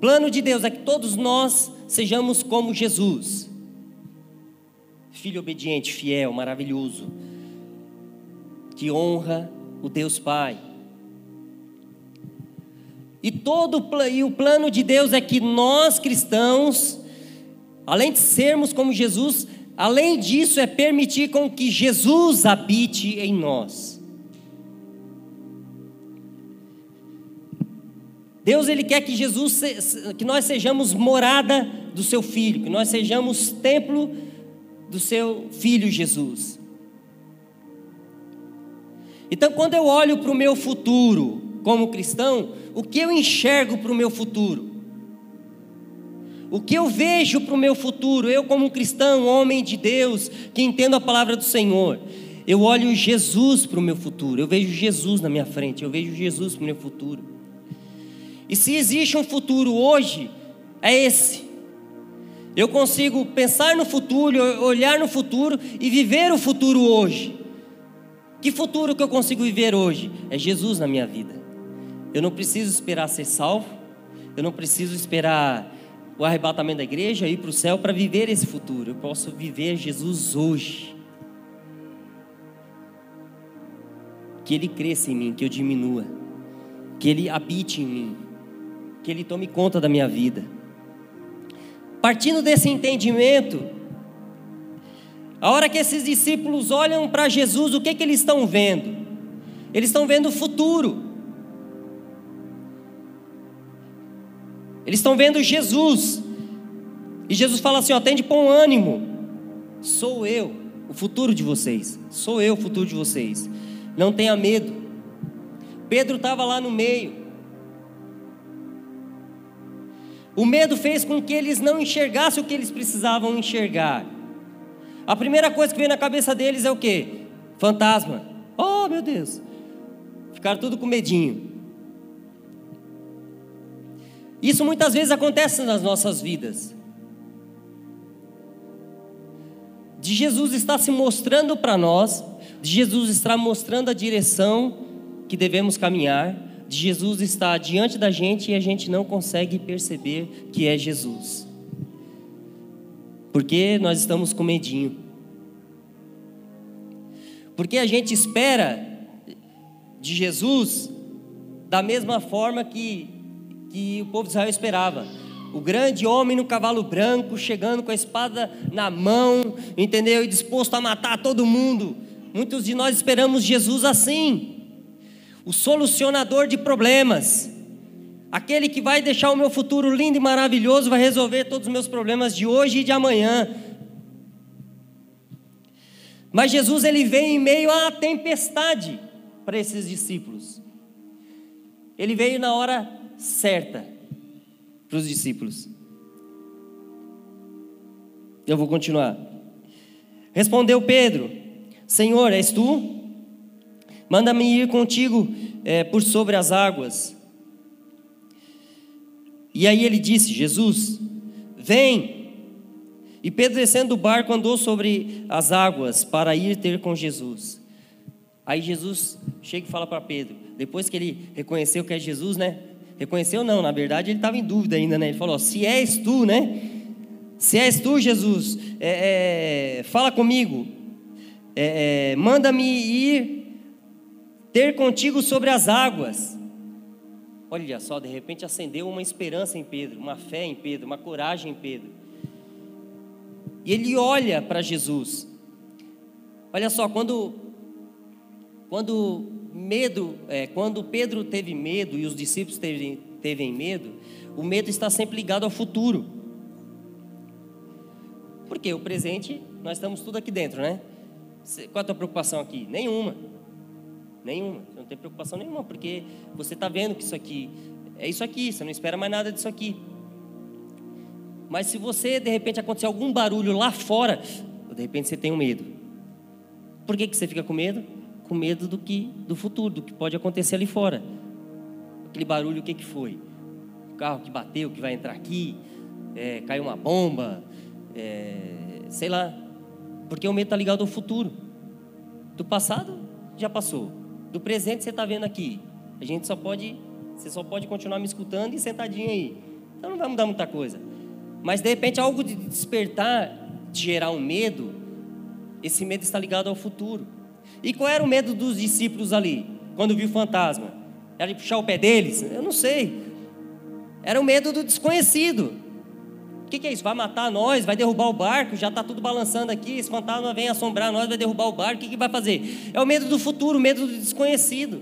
Plano de Deus é que todos nós sejamos como Jesus. Filho obediente, fiel, maravilhoso que honra o Deus Pai, E todo e o plano de Deus é que nós cristãos, além de sermos como Jesus, além disso é permitir com que Jesus habite em nós. Deus ele quer que Jesus que nós sejamos morada do seu filho, que nós sejamos templo do seu filho Jesus. Então, quando eu olho para o meu futuro como cristão, o que eu enxergo para o meu futuro? O que eu vejo para o meu futuro, eu como cristão, homem de Deus, que entendo a palavra do Senhor, eu olho Jesus para o meu futuro, eu vejo Jesus na minha frente, eu vejo Jesus para o meu futuro. E se existe um futuro hoje, é esse. Eu consigo pensar no futuro, olhar no futuro e viver o futuro hoje. Que futuro que eu consigo viver hoje? É Jesus na minha vida. Eu não preciso esperar ser salvo, eu não preciso esperar o arrebatamento da igreja, ir para o céu para viver esse futuro. Eu posso viver Jesus hoje. Que Ele cresça em mim, que eu diminua, que Ele habite em mim, que Ele tome conta da minha vida. Partindo desse entendimento, a hora que esses discípulos olham para Jesus, o que, que eles estão vendo? Eles estão vendo o futuro. Eles estão vendo Jesus. E Jesus fala assim: ó, tem de bom ânimo. Sou eu, o futuro de vocês. Sou eu o futuro de vocês. Não tenha medo. Pedro estava lá no meio. O medo fez com que eles não enxergassem o que eles precisavam enxergar. A primeira coisa que veio na cabeça deles é o que? Fantasma. Oh, meu Deus. Ficaram tudo com medinho. Isso muitas vezes acontece nas nossas vidas. De Jesus está se mostrando para nós, de Jesus está mostrando a direção que devemos caminhar, de Jesus está diante da gente e a gente não consegue perceber que é Jesus. Porque nós estamos com medinho. Porque a gente espera de Jesus da mesma forma que que o povo de Israel esperava. O grande homem no cavalo branco, chegando com a espada na mão, entendeu? E disposto a matar todo mundo. Muitos de nós esperamos Jesus assim, o solucionador de problemas, aquele que vai deixar o meu futuro lindo e maravilhoso, vai resolver todos os meus problemas de hoje e de amanhã. Mas Jesus ele vem em meio à tempestade para esses discípulos. Ele veio na hora certa para os discípulos. Eu vou continuar. Respondeu Pedro: Senhor, és tu? Manda-me ir contigo é, por sobre as águas. E aí ele disse: Jesus, vem. E Pedro, descendo do barco, andou sobre as águas para ir ter com Jesus. Aí Jesus chega e fala para Pedro, depois que ele reconheceu que é Jesus, né? Reconheceu não, na verdade ele estava em dúvida ainda, né? Ele falou: se és tu, né? Se és tu, Jesus, é, é, fala comigo, é, é, manda-me ir ter contigo sobre as águas. Olha só, de repente acendeu uma esperança em Pedro, uma fé em Pedro, uma coragem em Pedro. E ele olha para Jesus. Olha só, quando, quando medo, é, quando Pedro teve medo e os discípulos teve, teve medo, o medo está sempre ligado ao futuro. Porque o presente, nós estamos tudo aqui dentro, né? Qual a tua preocupação aqui? Nenhuma. Nenhuma. Você não tem preocupação nenhuma, porque você está vendo que isso aqui é isso aqui, você não espera mais nada disso aqui. Mas se você, de repente, acontecer algum barulho lá fora, de repente você tem um medo. Por que, que você fica com medo? com medo do que do futuro, do que pode acontecer ali fora. Aquele barulho, o que, que foi? O carro que bateu, que vai entrar aqui, é, caiu uma bomba, é, sei lá. Porque o medo está ligado ao futuro. Do passado já passou. Do presente você está vendo aqui. A gente só pode, você só pode continuar me escutando e sentadinho aí. Então não vai mudar muita coisa. Mas de repente algo de despertar, de gerar um medo, esse medo está ligado ao futuro. E qual era o medo dos discípulos ali, quando viu o fantasma? Era de puxar o pé deles? Eu não sei. Era o medo do desconhecido. Que, que, é isso? Vai matar nós? Vai derrubar o barco? Já está tudo balançando aqui. Esse fantasma vem assombrar nós, vai derrubar o barco. O que, que vai fazer? É o medo do futuro, o medo do desconhecido.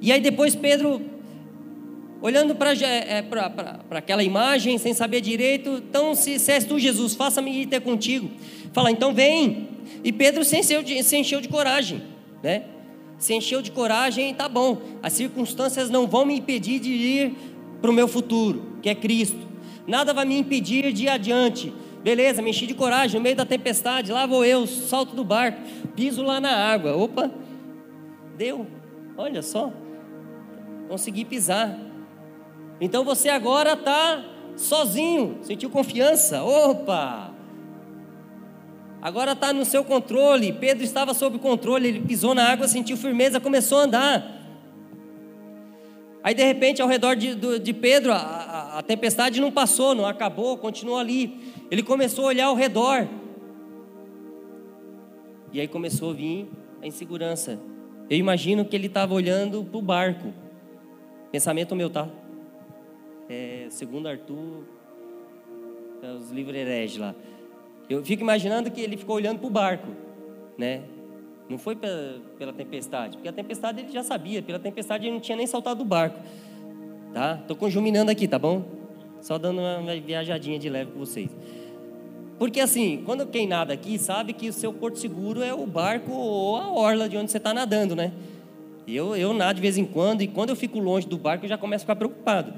E aí depois Pedro, olhando para é, aquela imagem, sem saber direito, então se, se és tu Jesus, faça-me ir ter contigo. Fala, então vem. E Pedro se encheu de, se encheu de coragem, né? Se encheu de coragem, tá bom. As circunstâncias não vão me impedir de ir para o meu futuro, que é Cristo. Nada vai me impedir de ir adiante. Beleza, me enchi de coragem no meio da tempestade, lá vou eu, salto do barco, piso lá na água. Opa, deu, olha só, consegui pisar. Então você agora está sozinho, sentiu confiança. Opa! Agora está no seu controle. Pedro estava sob controle, ele pisou na água, sentiu firmeza, começou a andar. Aí de repente, ao redor de, de Pedro, a, a, a tempestade não passou, não acabou, continuou ali. Ele começou a olhar ao redor. E aí começou a vir a insegurança. Eu imagino que ele estava olhando para o barco. Pensamento meu, tá? É, segundo Arthur, é os livros hereges lá. Eu fico imaginando que ele ficou olhando para o barco, né? Não foi pela, pela, tempestade, porque a tempestade ele já sabia, pela tempestade ele não tinha nem saltado do barco, tá? Tô conjuminando aqui, tá bom? Só dando uma viajadinha de leve com vocês. Porque assim, quando quem nada aqui sabe que o seu porto seguro é o barco ou a orla de onde você está nadando, né? Eu, eu nado de vez em quando e quando eu fico longe do barco eu já começo a ficar preocupado.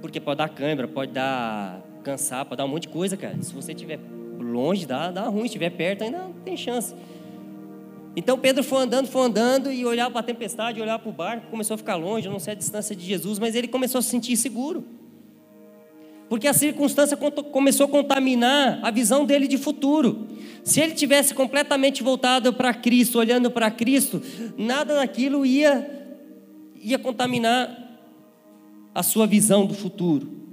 Porque pode dar câimbra, pode dar cansar, pode dar um monte de coisa, cara. Se você estiver longe, dá, dá ruim. Se estiver perto, ainda tem chance. Então Pedro foi andando, foi andando e olhava para a tempestade, olhava para o barco, começou a ficar longe, não sei a distância de Jesus, mas ele começou a se sentir seguro. Porque a circunstância começou a contaminar a visão dele de futuro. Se ele tivesse completamente voltado para Cristo, olhando para Cristo, nada daquilo ia, ia contaminar a sua visão do futuro.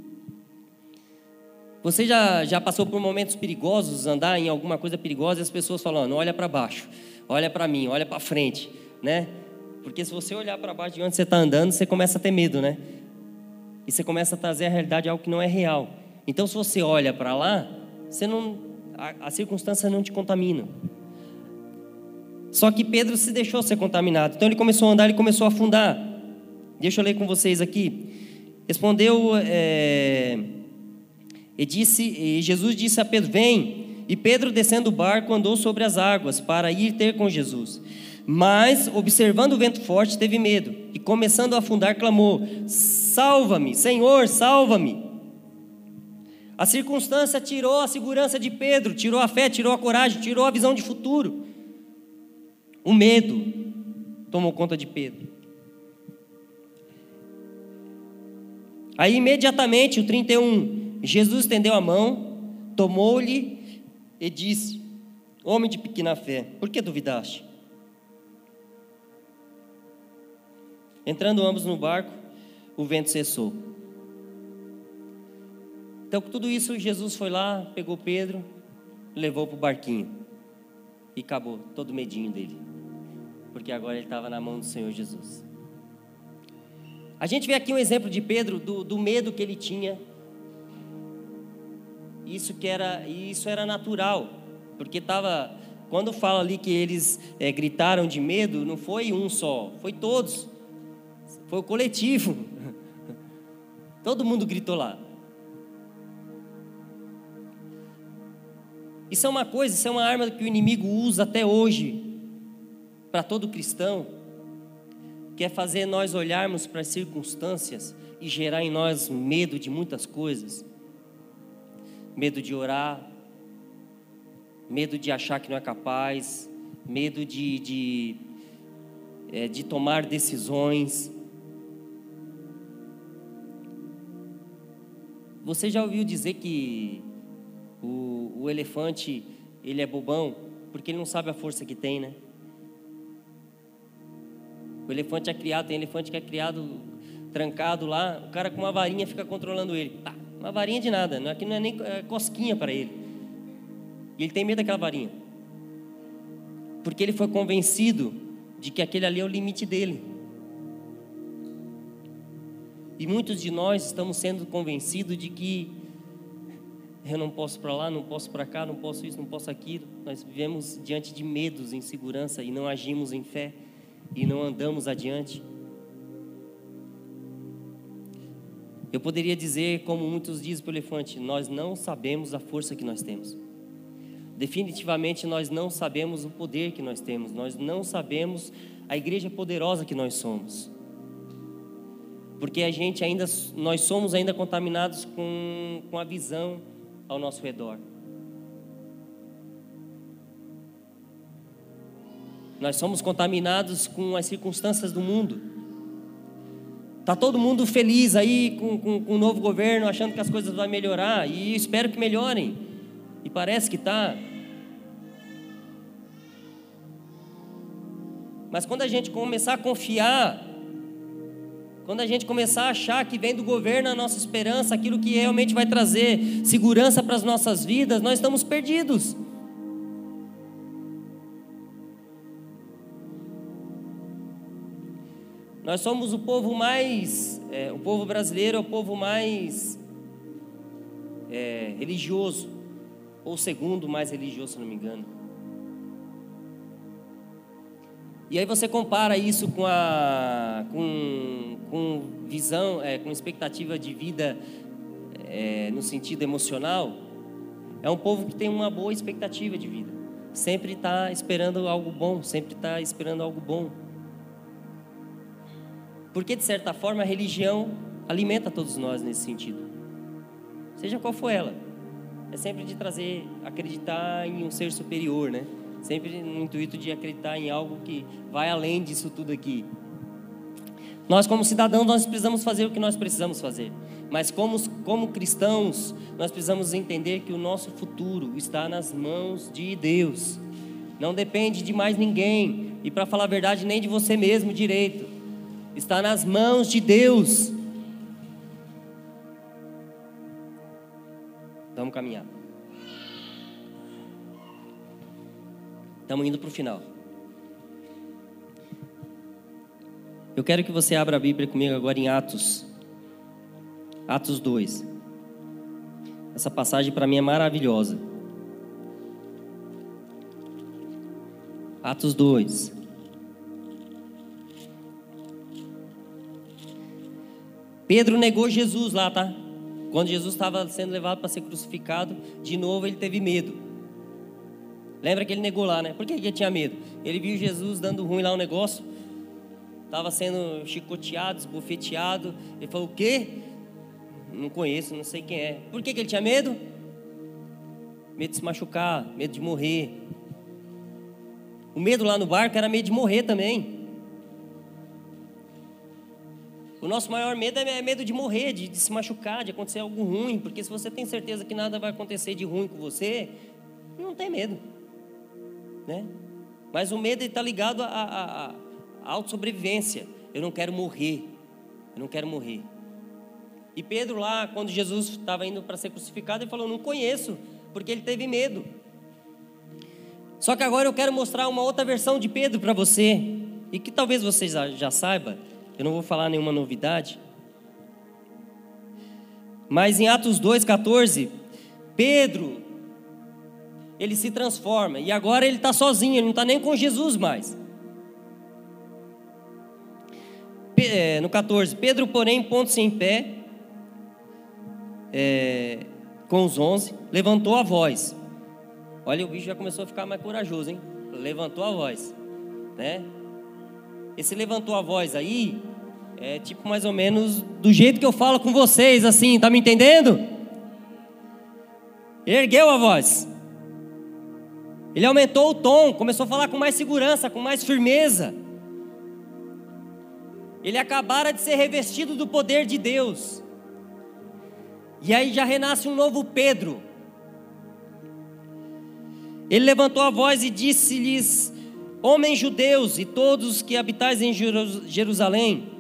Você já, já passou por momentos perigosos, andar em alguma coisa perigosa e as pessoas falando, olha para baixo, olha para mim, olha para frente, né? Porque se você olhar para baixo de onde você está andando, você começa a ter medo, né? E você começa a trazer a realidade algo que não é real. Então, se você olha para lá, você não, a, a circunstância não te contamina. Só que Pedro se deixou ser contaminado. Então ele começou a andar, ele começou a afundar. Deixa eu ler com vocês aqui. Respondeu, é, e, disse, e Jesus disse a Pedro: Vem. E Pedro, descendo do barco, andou sobre as águas para ir ter com Jesus. Mas, observando o vento forte, teve medo e, começando a afundar, clamou: Salva-me, Senhor, salva-me. A circunstância tirou a segurança de Pedro, tirou a fé, tirou a coragem, tirou a visão de futuro. O medo tomou conta de Pedro. Aí imediatamente, o 31, Jesus estendeu a mão, tomou-lhe e disse: Homem de pequena fé, por que duvidaste? Entrando ambos no barco, o vento cessou. Então, com tudo isso, Jesus foi lá, pegou Pedro, levou para o barquinho. E acabou todo o medinho dele. Porque agora ele estava na mão do Senhor Jesus. A gente vê aqui um exemplo de Pedro, do, do medo que ele tinha. Isso que era, isso era natural, porque estava. Quando fala ali que eles é, gritaram de medo, não foi um só, foi todos. Foi o coletivo. [LAUGHS] Todo mundo gritou lá. Isso é uma coisa, isso é uma arma que o inimigo usa até hoje para todo cristão, que é fazer nós olharmos para as circunstâncias e gerar em nós medo de muitas coisas. Medo de orar, medo de achar que não é capaz, medo de, de, é, de tomar decisões. Você já ouviu dizer que o, o elefante, ele é bobão porque ele não sabe a força que tem, né? O elefante é criado, tem elefante que é criado trancado lá, o cara com uma varinha fica controlando ele. Tá, uma varinha de nada, aqui não é nem é cosquinha para ele. E ele tem medo daquela varinha. Porque ele foi convencido de que aquele ali é o limite dele. E muitos de nós estamos sendo convencidos de que eu não posso para lá, não posso para cá, não posso isso, não posso aquilo. Nós vivemos diante de medos, insegurança e não agimos em fé e não andamos adiante. Eu poderia dizer, como muitos dizem pelo elefante, nós não sabemos a força que nós temos. Definitivamente nós não sabemos o poder que nós temos, nós não sabemos a igreja poderosa que nós somos. Porque a gente ainda, nós somos ainda contaminados com, com a visão ao nosso redor. Nós somos contaminados com as circunstâncias do mundo. Tá todo mundo feliz aí com, com, com o novo governo, achando que as coisas vão melhorar e espero que melhorem. E parece que tá. Mas quando a gente começar a confiar quando a gente começar a achar que vem do governo a nossa esperança, aquilo que realmente vai trazer segurança para as nossas vidas, nós estamos perdidos. Nós somos o povo mais, é, o povo brasileiro é o povo mais é, religioso, ou segundo mais religioso, se não me engano. E aí você compara isso com a com, com visão, é, com expectativa de vida é, no sentido emocional. É um povo que tem uma boa expectativa de vida. Sempre está esperando algo bom, sempre está esperando algo bom. Porque, de certa forma, a religião alimenta todos nós nesse sentido. Seja qual for ela. É sempre de trazer, acreditar em um ser superior, né? sempre no intuito de acreditar em algo que vai além disso tudo aqui. Nós, como cidadãos, nós precisamos fazer o que nós precisamos fazer. Mas como, como cristãos, nós precisamos entender que o nosso futuro está nas mãos de Deus. Não depende de mais ninguém. E para falar a verdade, nem de você mesmo direito. Está nas mãos de Deus. Vamos caminhar. Estamos indo para o final. Eu quero que você abra a Bíblia comigo agora em Atos. Atos 2. Essa passagem para mim é maravilhosa. Atos 2. Pedro negou Jesus lá, tá? Quando Jesus estava sendo levado para ser crucificado, de novo ele teve medo. Lembra que ele negou lá, né? Por que ele tinha medo? Ele viu Jesus dando ruim lá um negócio, estava sendo chicoteado, esbofeteado. Ele falou: O quê? Não conheço, não sei quem é. Por que, que ele tinha medo? Medo de se machucar, medo de morrer. O medo lá no barco era medo de morrer também. O nosso maior medo é medo de morrer, de, de, se machucar, de acontecer algo ruim, porque se você tem certeza que nada vai acontecer de ruim com você, não tem medo né? Mas o medo está ligado à autossobrevivência. Eu não quero morrer. Eu não quero morrer. E Pedro lá, quando Jesus estava indo para ser crucificado, ele falou: Não conheço, porque ele teve medo. Só que agora eu quero mostrar uma outra versão de Pedro para você, e que talvez você já, já saiba, eu não vou falar nenhuma novidade. Mas em Atos 2,14, Pedro ele se transforma. E agora ele está sozinho, ele não está nem com Jesus mais. É, no 14, Pedro, porém, pondo-se em pé, é, com os onze, levantou a voz. Olha, o bicho já começou a ficar mais corajoso, hein? Levantou a voz, né? Esse levantou a voz aí é tipo mais ou menos do jeito que eu falo com vocês, assim, tá me entendendo? Ergueu a voz. Ele aumentou o tom, começou a falar com mais segurança, com mais firmeza. Ele acabara de ser revestido do poder de Deus. E aí já renasce um novo Pedro. Ele levantou a voz e disse-lhes: Homens judeus e todos que habitais em Jerusalém,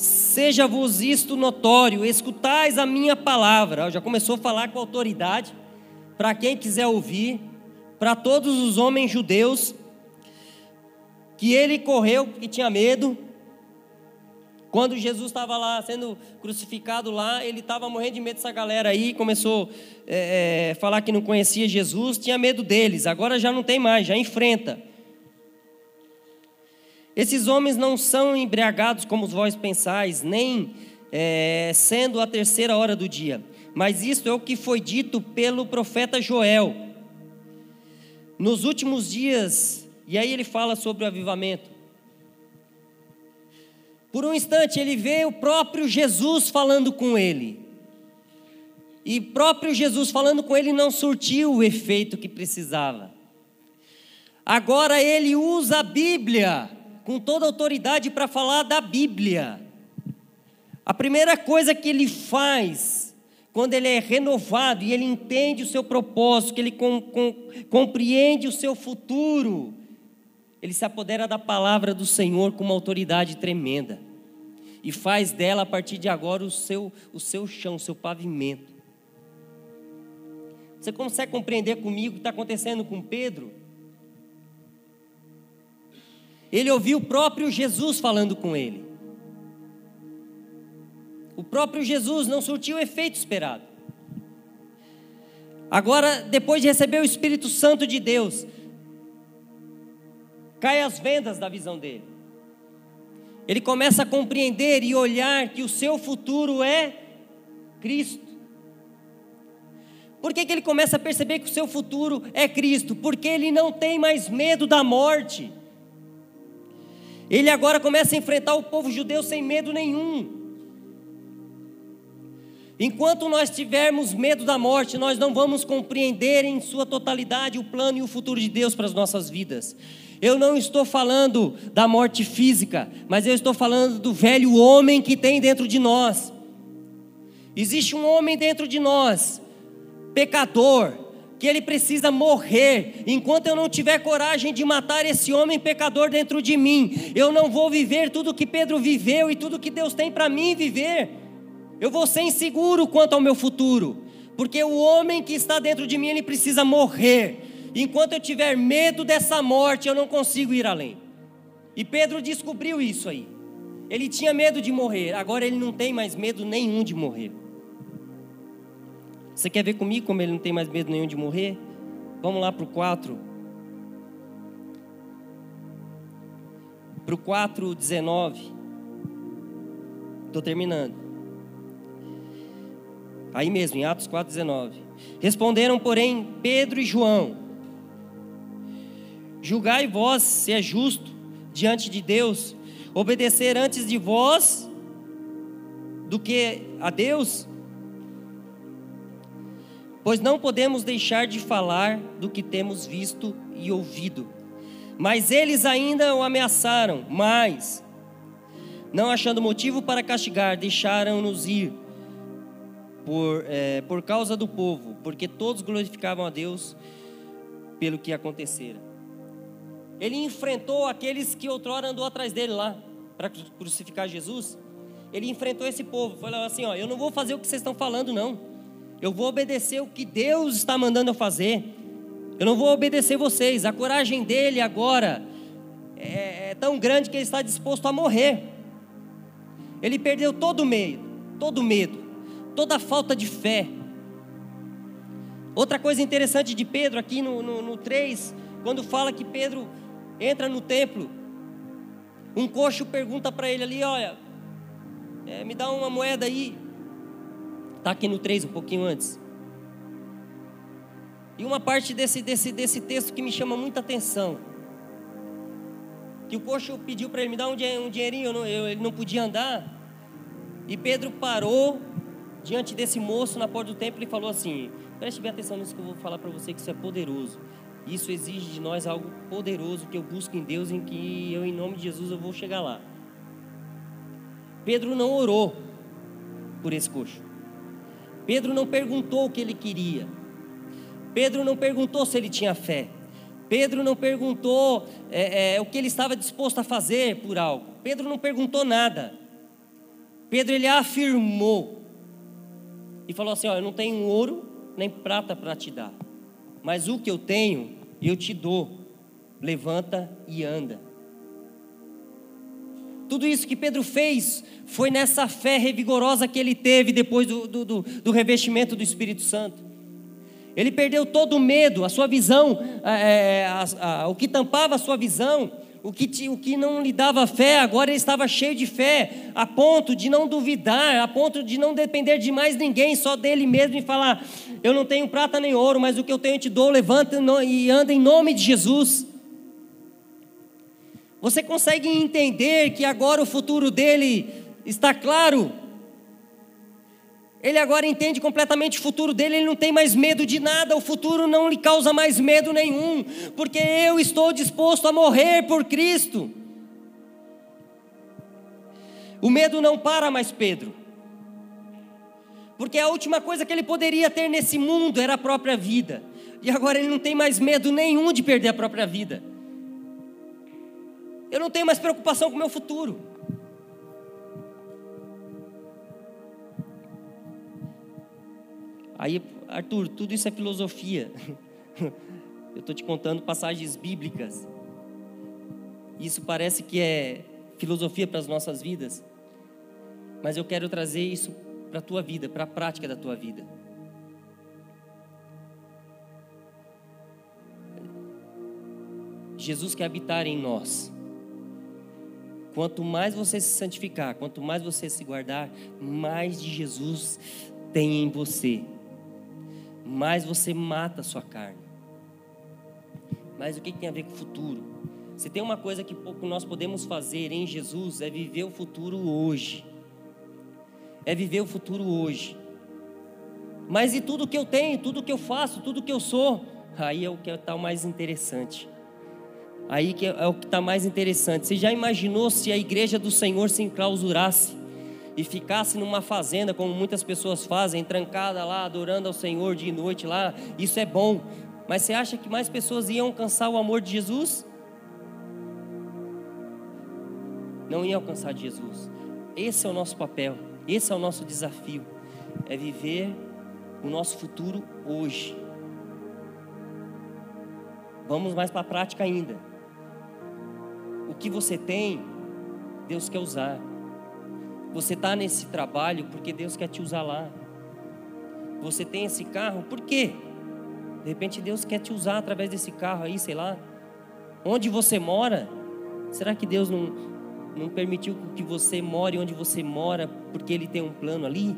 seja-vos isto notório, escutais a minha palavra. Já começou a falar com autoridade, para quem quiser ouvir para todos os homens judeus que ele correu e tinha medo, Quando Jesus estava lá sendo crucificado lá, ele estava morrendo de medo dessa galera aí, começou a é, é, falar que não conhecia Jesus, tinha medo deles, agora já não tem mais, já enfrenta. Esses homens não são embriagados como vós pensais, nem é, sendo a terceira hora do dia, mas isto é o que foi dito pelo profeta Joel. Nos últimos dias, e aí ele fala sobre o avivamento. Por um instante ele vê o próprio Jesus falando com ele. E próprio Jesus falando com ele não surtiu o efeito que precisava. Agora ele usa a Bíblia com toda autoridade para falar da Bíblia. A primeira coisa que ele faz, quando ele é renovado e ele entende o seu propósito, que ele com, com, compreende o seu futuro, ele se apodera da palavra do Senhor com uma autoridade tremenda e faz dela a partir de agora o seu, o seu chão, o seu pavimento. Você consegue compreender comigo o que está acontecendo com Pedro? Ele ouviu o próprio Jesus falando com ele. O próprio Jesus não surtiu o efeito esperado. Agora, depois de receber o Espírito Santo de Deus, cai as vendas da visão dele. Ele começa a compreender e olhar que o seu futuro é Cristo. Por que, que ele começa a perceber que o seu futuro é Cristo? Porque ele não tem mais medo da morte. Ele agora começa a enfrentar o povo judeu sem medo nenhum. Enquanto nós tivermos medo da morte, nós não vamos compreender em sua totalidade o plano e o futuro de Deus para as nossas vidas. Eu não estou falando da morte física, mas eu estou falando do velho homem que tem dentro de nós. Existe um homem dentro de nós, pecador, que ele precisa morrer. Enquanto eu não tiver coragem de matar esse homem pecador dentro de mim, eu não vou viver tudo que Pedro viveu e tudo que Deus tem para mim viver. Eu vou ser inseguro quanto ao meu futuro, porque o homem que está dentro de mim, ele precisa morrer. Enquanto eu tiver medo dessa morte, eu não consigo ir além. E Pedro descobriu isso aí. Ele tinha medo de morrer, agora ele não tem mais medo nenhum de morrer. Você quer ver comigo como ele não tem mais medo nenhum de morrer? Vamos lá para o 4. Para o 4, 19. Estou terminando. Aí mesmo, em Atos 4, 19. Responderam, porém, Pedro e João Julgai vós se é justo diante de Deus, obedecer antes de vós do que a Deus? Pois não podemos deixar de falar do que temos visto e ouvido. Mas eles ainda o ameaçaram, mas, não achando motivo para castigar, deixaram-nos ir por, é, por causa do povo, porque todos glorificavam a Deus pelo que acontecera. Ele enfrentou aqueles que outrora andou atrás dele lá para crucificar Jesus. Ele enfrentou esse povo, falou assim: ó, eu não vou fazer o que vocês estão falando, não. Eu vou obedecer o que Deus está mandando eu fazer. Eu não vou obedecer vocês. A coragem dele agora é, é tão grande que ele está disposto a morrer. Ele perdeu todo o medo, todo o medo, toda a falta de fé. Outra coisa interessante de Pedro aqui no, no, no 3, quando fala que Pedro entra no templo, um coxo pergunta para ele ali: Olha, é, me dá uma moeda aí. Está aqui no 3, um pouquinho antes. E uma parte desse, desse, desse texto que me chama muita atenção. Que o coxo pediu para ele me dar um, dinheirinho, eu, ele não podia andar. E Pedro parou diante desse moço na porta do templo e falou assim: Preste bem atenção nisso que eu vou falar para você, que isso é poderoso. Isso exige de nós algo poderoso que eu busco em Deus, em que eu, em nome de Jesus, eu vou chegar lá. Pedro não orou por esse coxo. Pedro não perguntou o que ele queria. Pedro não perguntou se ele tinha fé. Pedro não perguntou é, é, o que ele estava disposto a fazer por algo. Pedro não perguntou nada. Pedro ele afirmou e falou assim: ó, eu não tenho ouro nem prata para te dar mas o que eu tenho, eu te dou. Levanta e anda. Tudo isso que Pedro fez foi nessa fé revigorosa que ele teve depois do, do, do, do revestimento do Espírito Santo. Ele perdeu todo o medo, a sua visão, é, a, a, o que tampava a sua visão, o que, o que não lhe dava fé, agora ele estava cheio de fé, a ponto de não duvidar, a ponto de não depender de mais ninguém, só dele mesmo e falar: Eu não tenho prata nem ouro, mas o que eu tenho eu te dou, levanta e anda em nome de Jesus. Você consegue entender que agora o futuro dele está claro? Ele agora entende completamente o futuro dele, ele não tem mais medo de nada, o futuro não lhe causa mais medo nenhum, porque eu estou disposto a morrer por Cristo. O medo não para mais Pedro, porque a última coisa que ele poderia ter nesse mundo era a própria vida, e agora ele não tem mais medo nenhum de perder a própria vida. Eu não tenho mais preocupação com o meu futuro. Aí, Arthur, tudo isso é filosofia. [LAUGHS] Eu estou te contando passagens bíblicas. Isso parece que é filosofia para as nossas vidas. Mas eu quero trazer isso para a tua vida, para a prática da tua vida. Jesus quer habitar em nós. Quanto mais você se santificar, quanto mais você se guardar, mais de Jesus tem em você mais você mata a sua carne. Mas o que tem a ver com o futuro? Se tem uma coisa que nós podemos fazer em Jesus é viver o futuro hoje. É viver o futuro hoje. Mas e tudo que eu tenho, tudo que eu faço, tudo que eu sou? Aí é o que está mais interessante. Aí que é o que está mais interessante. Você já imaginou se a igreja do Senhor se enclausurasse? e ficasse numa fazenda, como muitas pessoas fazem, trancada lá, adorando ao Senhor dia e noite lá, isso é bom. Mas você acha que mais pessoas iam alcançar o amor de Jesus? Não iam alcançar de Jesus. Esse é o nosso papel, esse é o nosso desafio, é viver o nosso futuro hoje. Vamos mais para a prática ainda. O que você tem, Deus quer usar. Você está nesse trabalho porque Deus quer te usar lá. Você tem esse carro, por quê? De repente Deus quer te usar através desse carro aí, sei lá. Onde você mora, será que Deus não, não permitiu que você more onde você mora porque Ele tem um plano ali?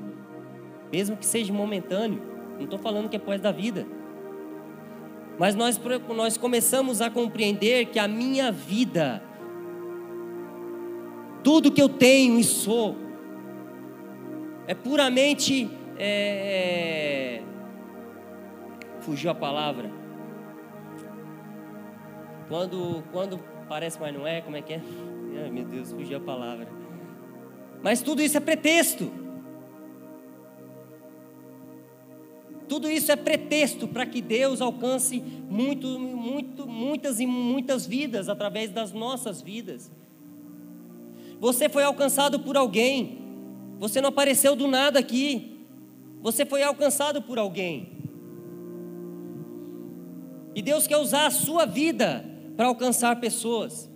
Mesmo que seja momentâneo, não estou falando que é pós da vida. Mas nós, nós começamos a compreender que a minha vida, tudo que eu tenho e sou, é puramente. É... Fugiu a palavra. Quando, quando parece, mas não é, como é que é? Ai meu Deus, fugiu a palavra. Mas tudo isso é pretexto. Tudo isso é pretexto para que Deus alcance muito, muito, muitas e muitas vidas através das nossas vidas. Você foi alcançado por alguém. Você não apareceu do nada aqui. Você foi alcançado por alguém. E Deus quer usar a sua vida para alcançar pessoas.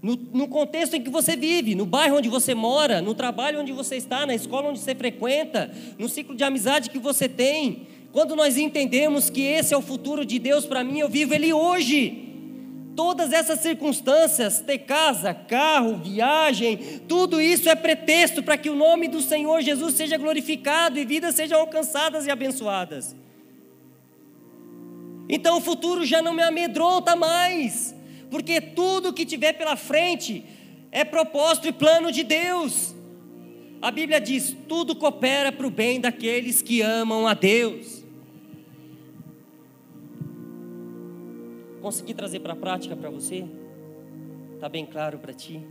No, no, contexto em que você vive, no bairro onde você mora, no trabalho onde você está, na escola onde você frequenta, no ciclo de amizade que você tem. Quando nós entendemos que esse é o futuro de Deus para mim, eu vivo ele hoje. Todas essas circunstâncias, ter casa, carro, viagem, tudo isso é pretexto para que o nome do Senhor Jesus seja glorificado e vidas sejam alcançadas e abençoadas. Então o futuro já não me amedronta mais, porque tudo que tiver pela frente é propósito e plano de Deus. A Bíblia diz: tudo coopera para o bem daqueles que amam a Deus. Consegui trazer para a prática para você? Está bem claro para ti?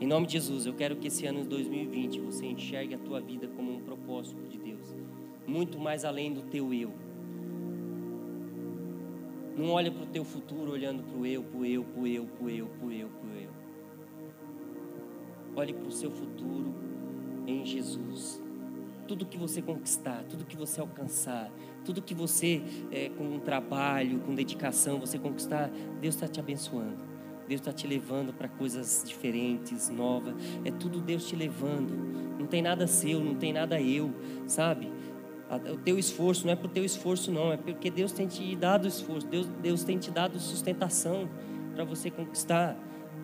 Em nome de Jesus, eu quero que esse ano de 2020 você enxergue a tua vida como um propósito de Deus, muito mais além do teu eu. Não olha para o teu futuro olhando para o eu, para o eu, para o eu, para o eu, para o eu, para o eu. Olhe para o seu futuro em Jesus tudo que você conquistar, tudo que você alcançar, tudo que você, é, com um trabalho, com dedicação, você conquistar, Deus está te abençoando. Deus está te levando para coisas diferentes, novas. É tudo Deus te levando. Não tem nada seu, não tem nada eu, sabe? O teu esforço não é por teu esforço, não. É porque Deus tem te dado esforço. Deus, Deus tem te dado sustentação para você conquistar.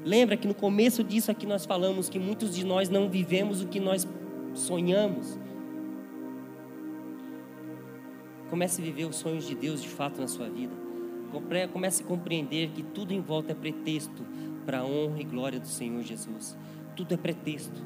Lembra que no começo disso aqui nós falamos que muitos de nós não vivemos o que nós sonhamos. Comece a viver os sonhos de Deus de fato na sua vida. Comece a compreender que tudo em volta é pretexto para a honra e glória do Senhor Jesus. Tudo é pretexto.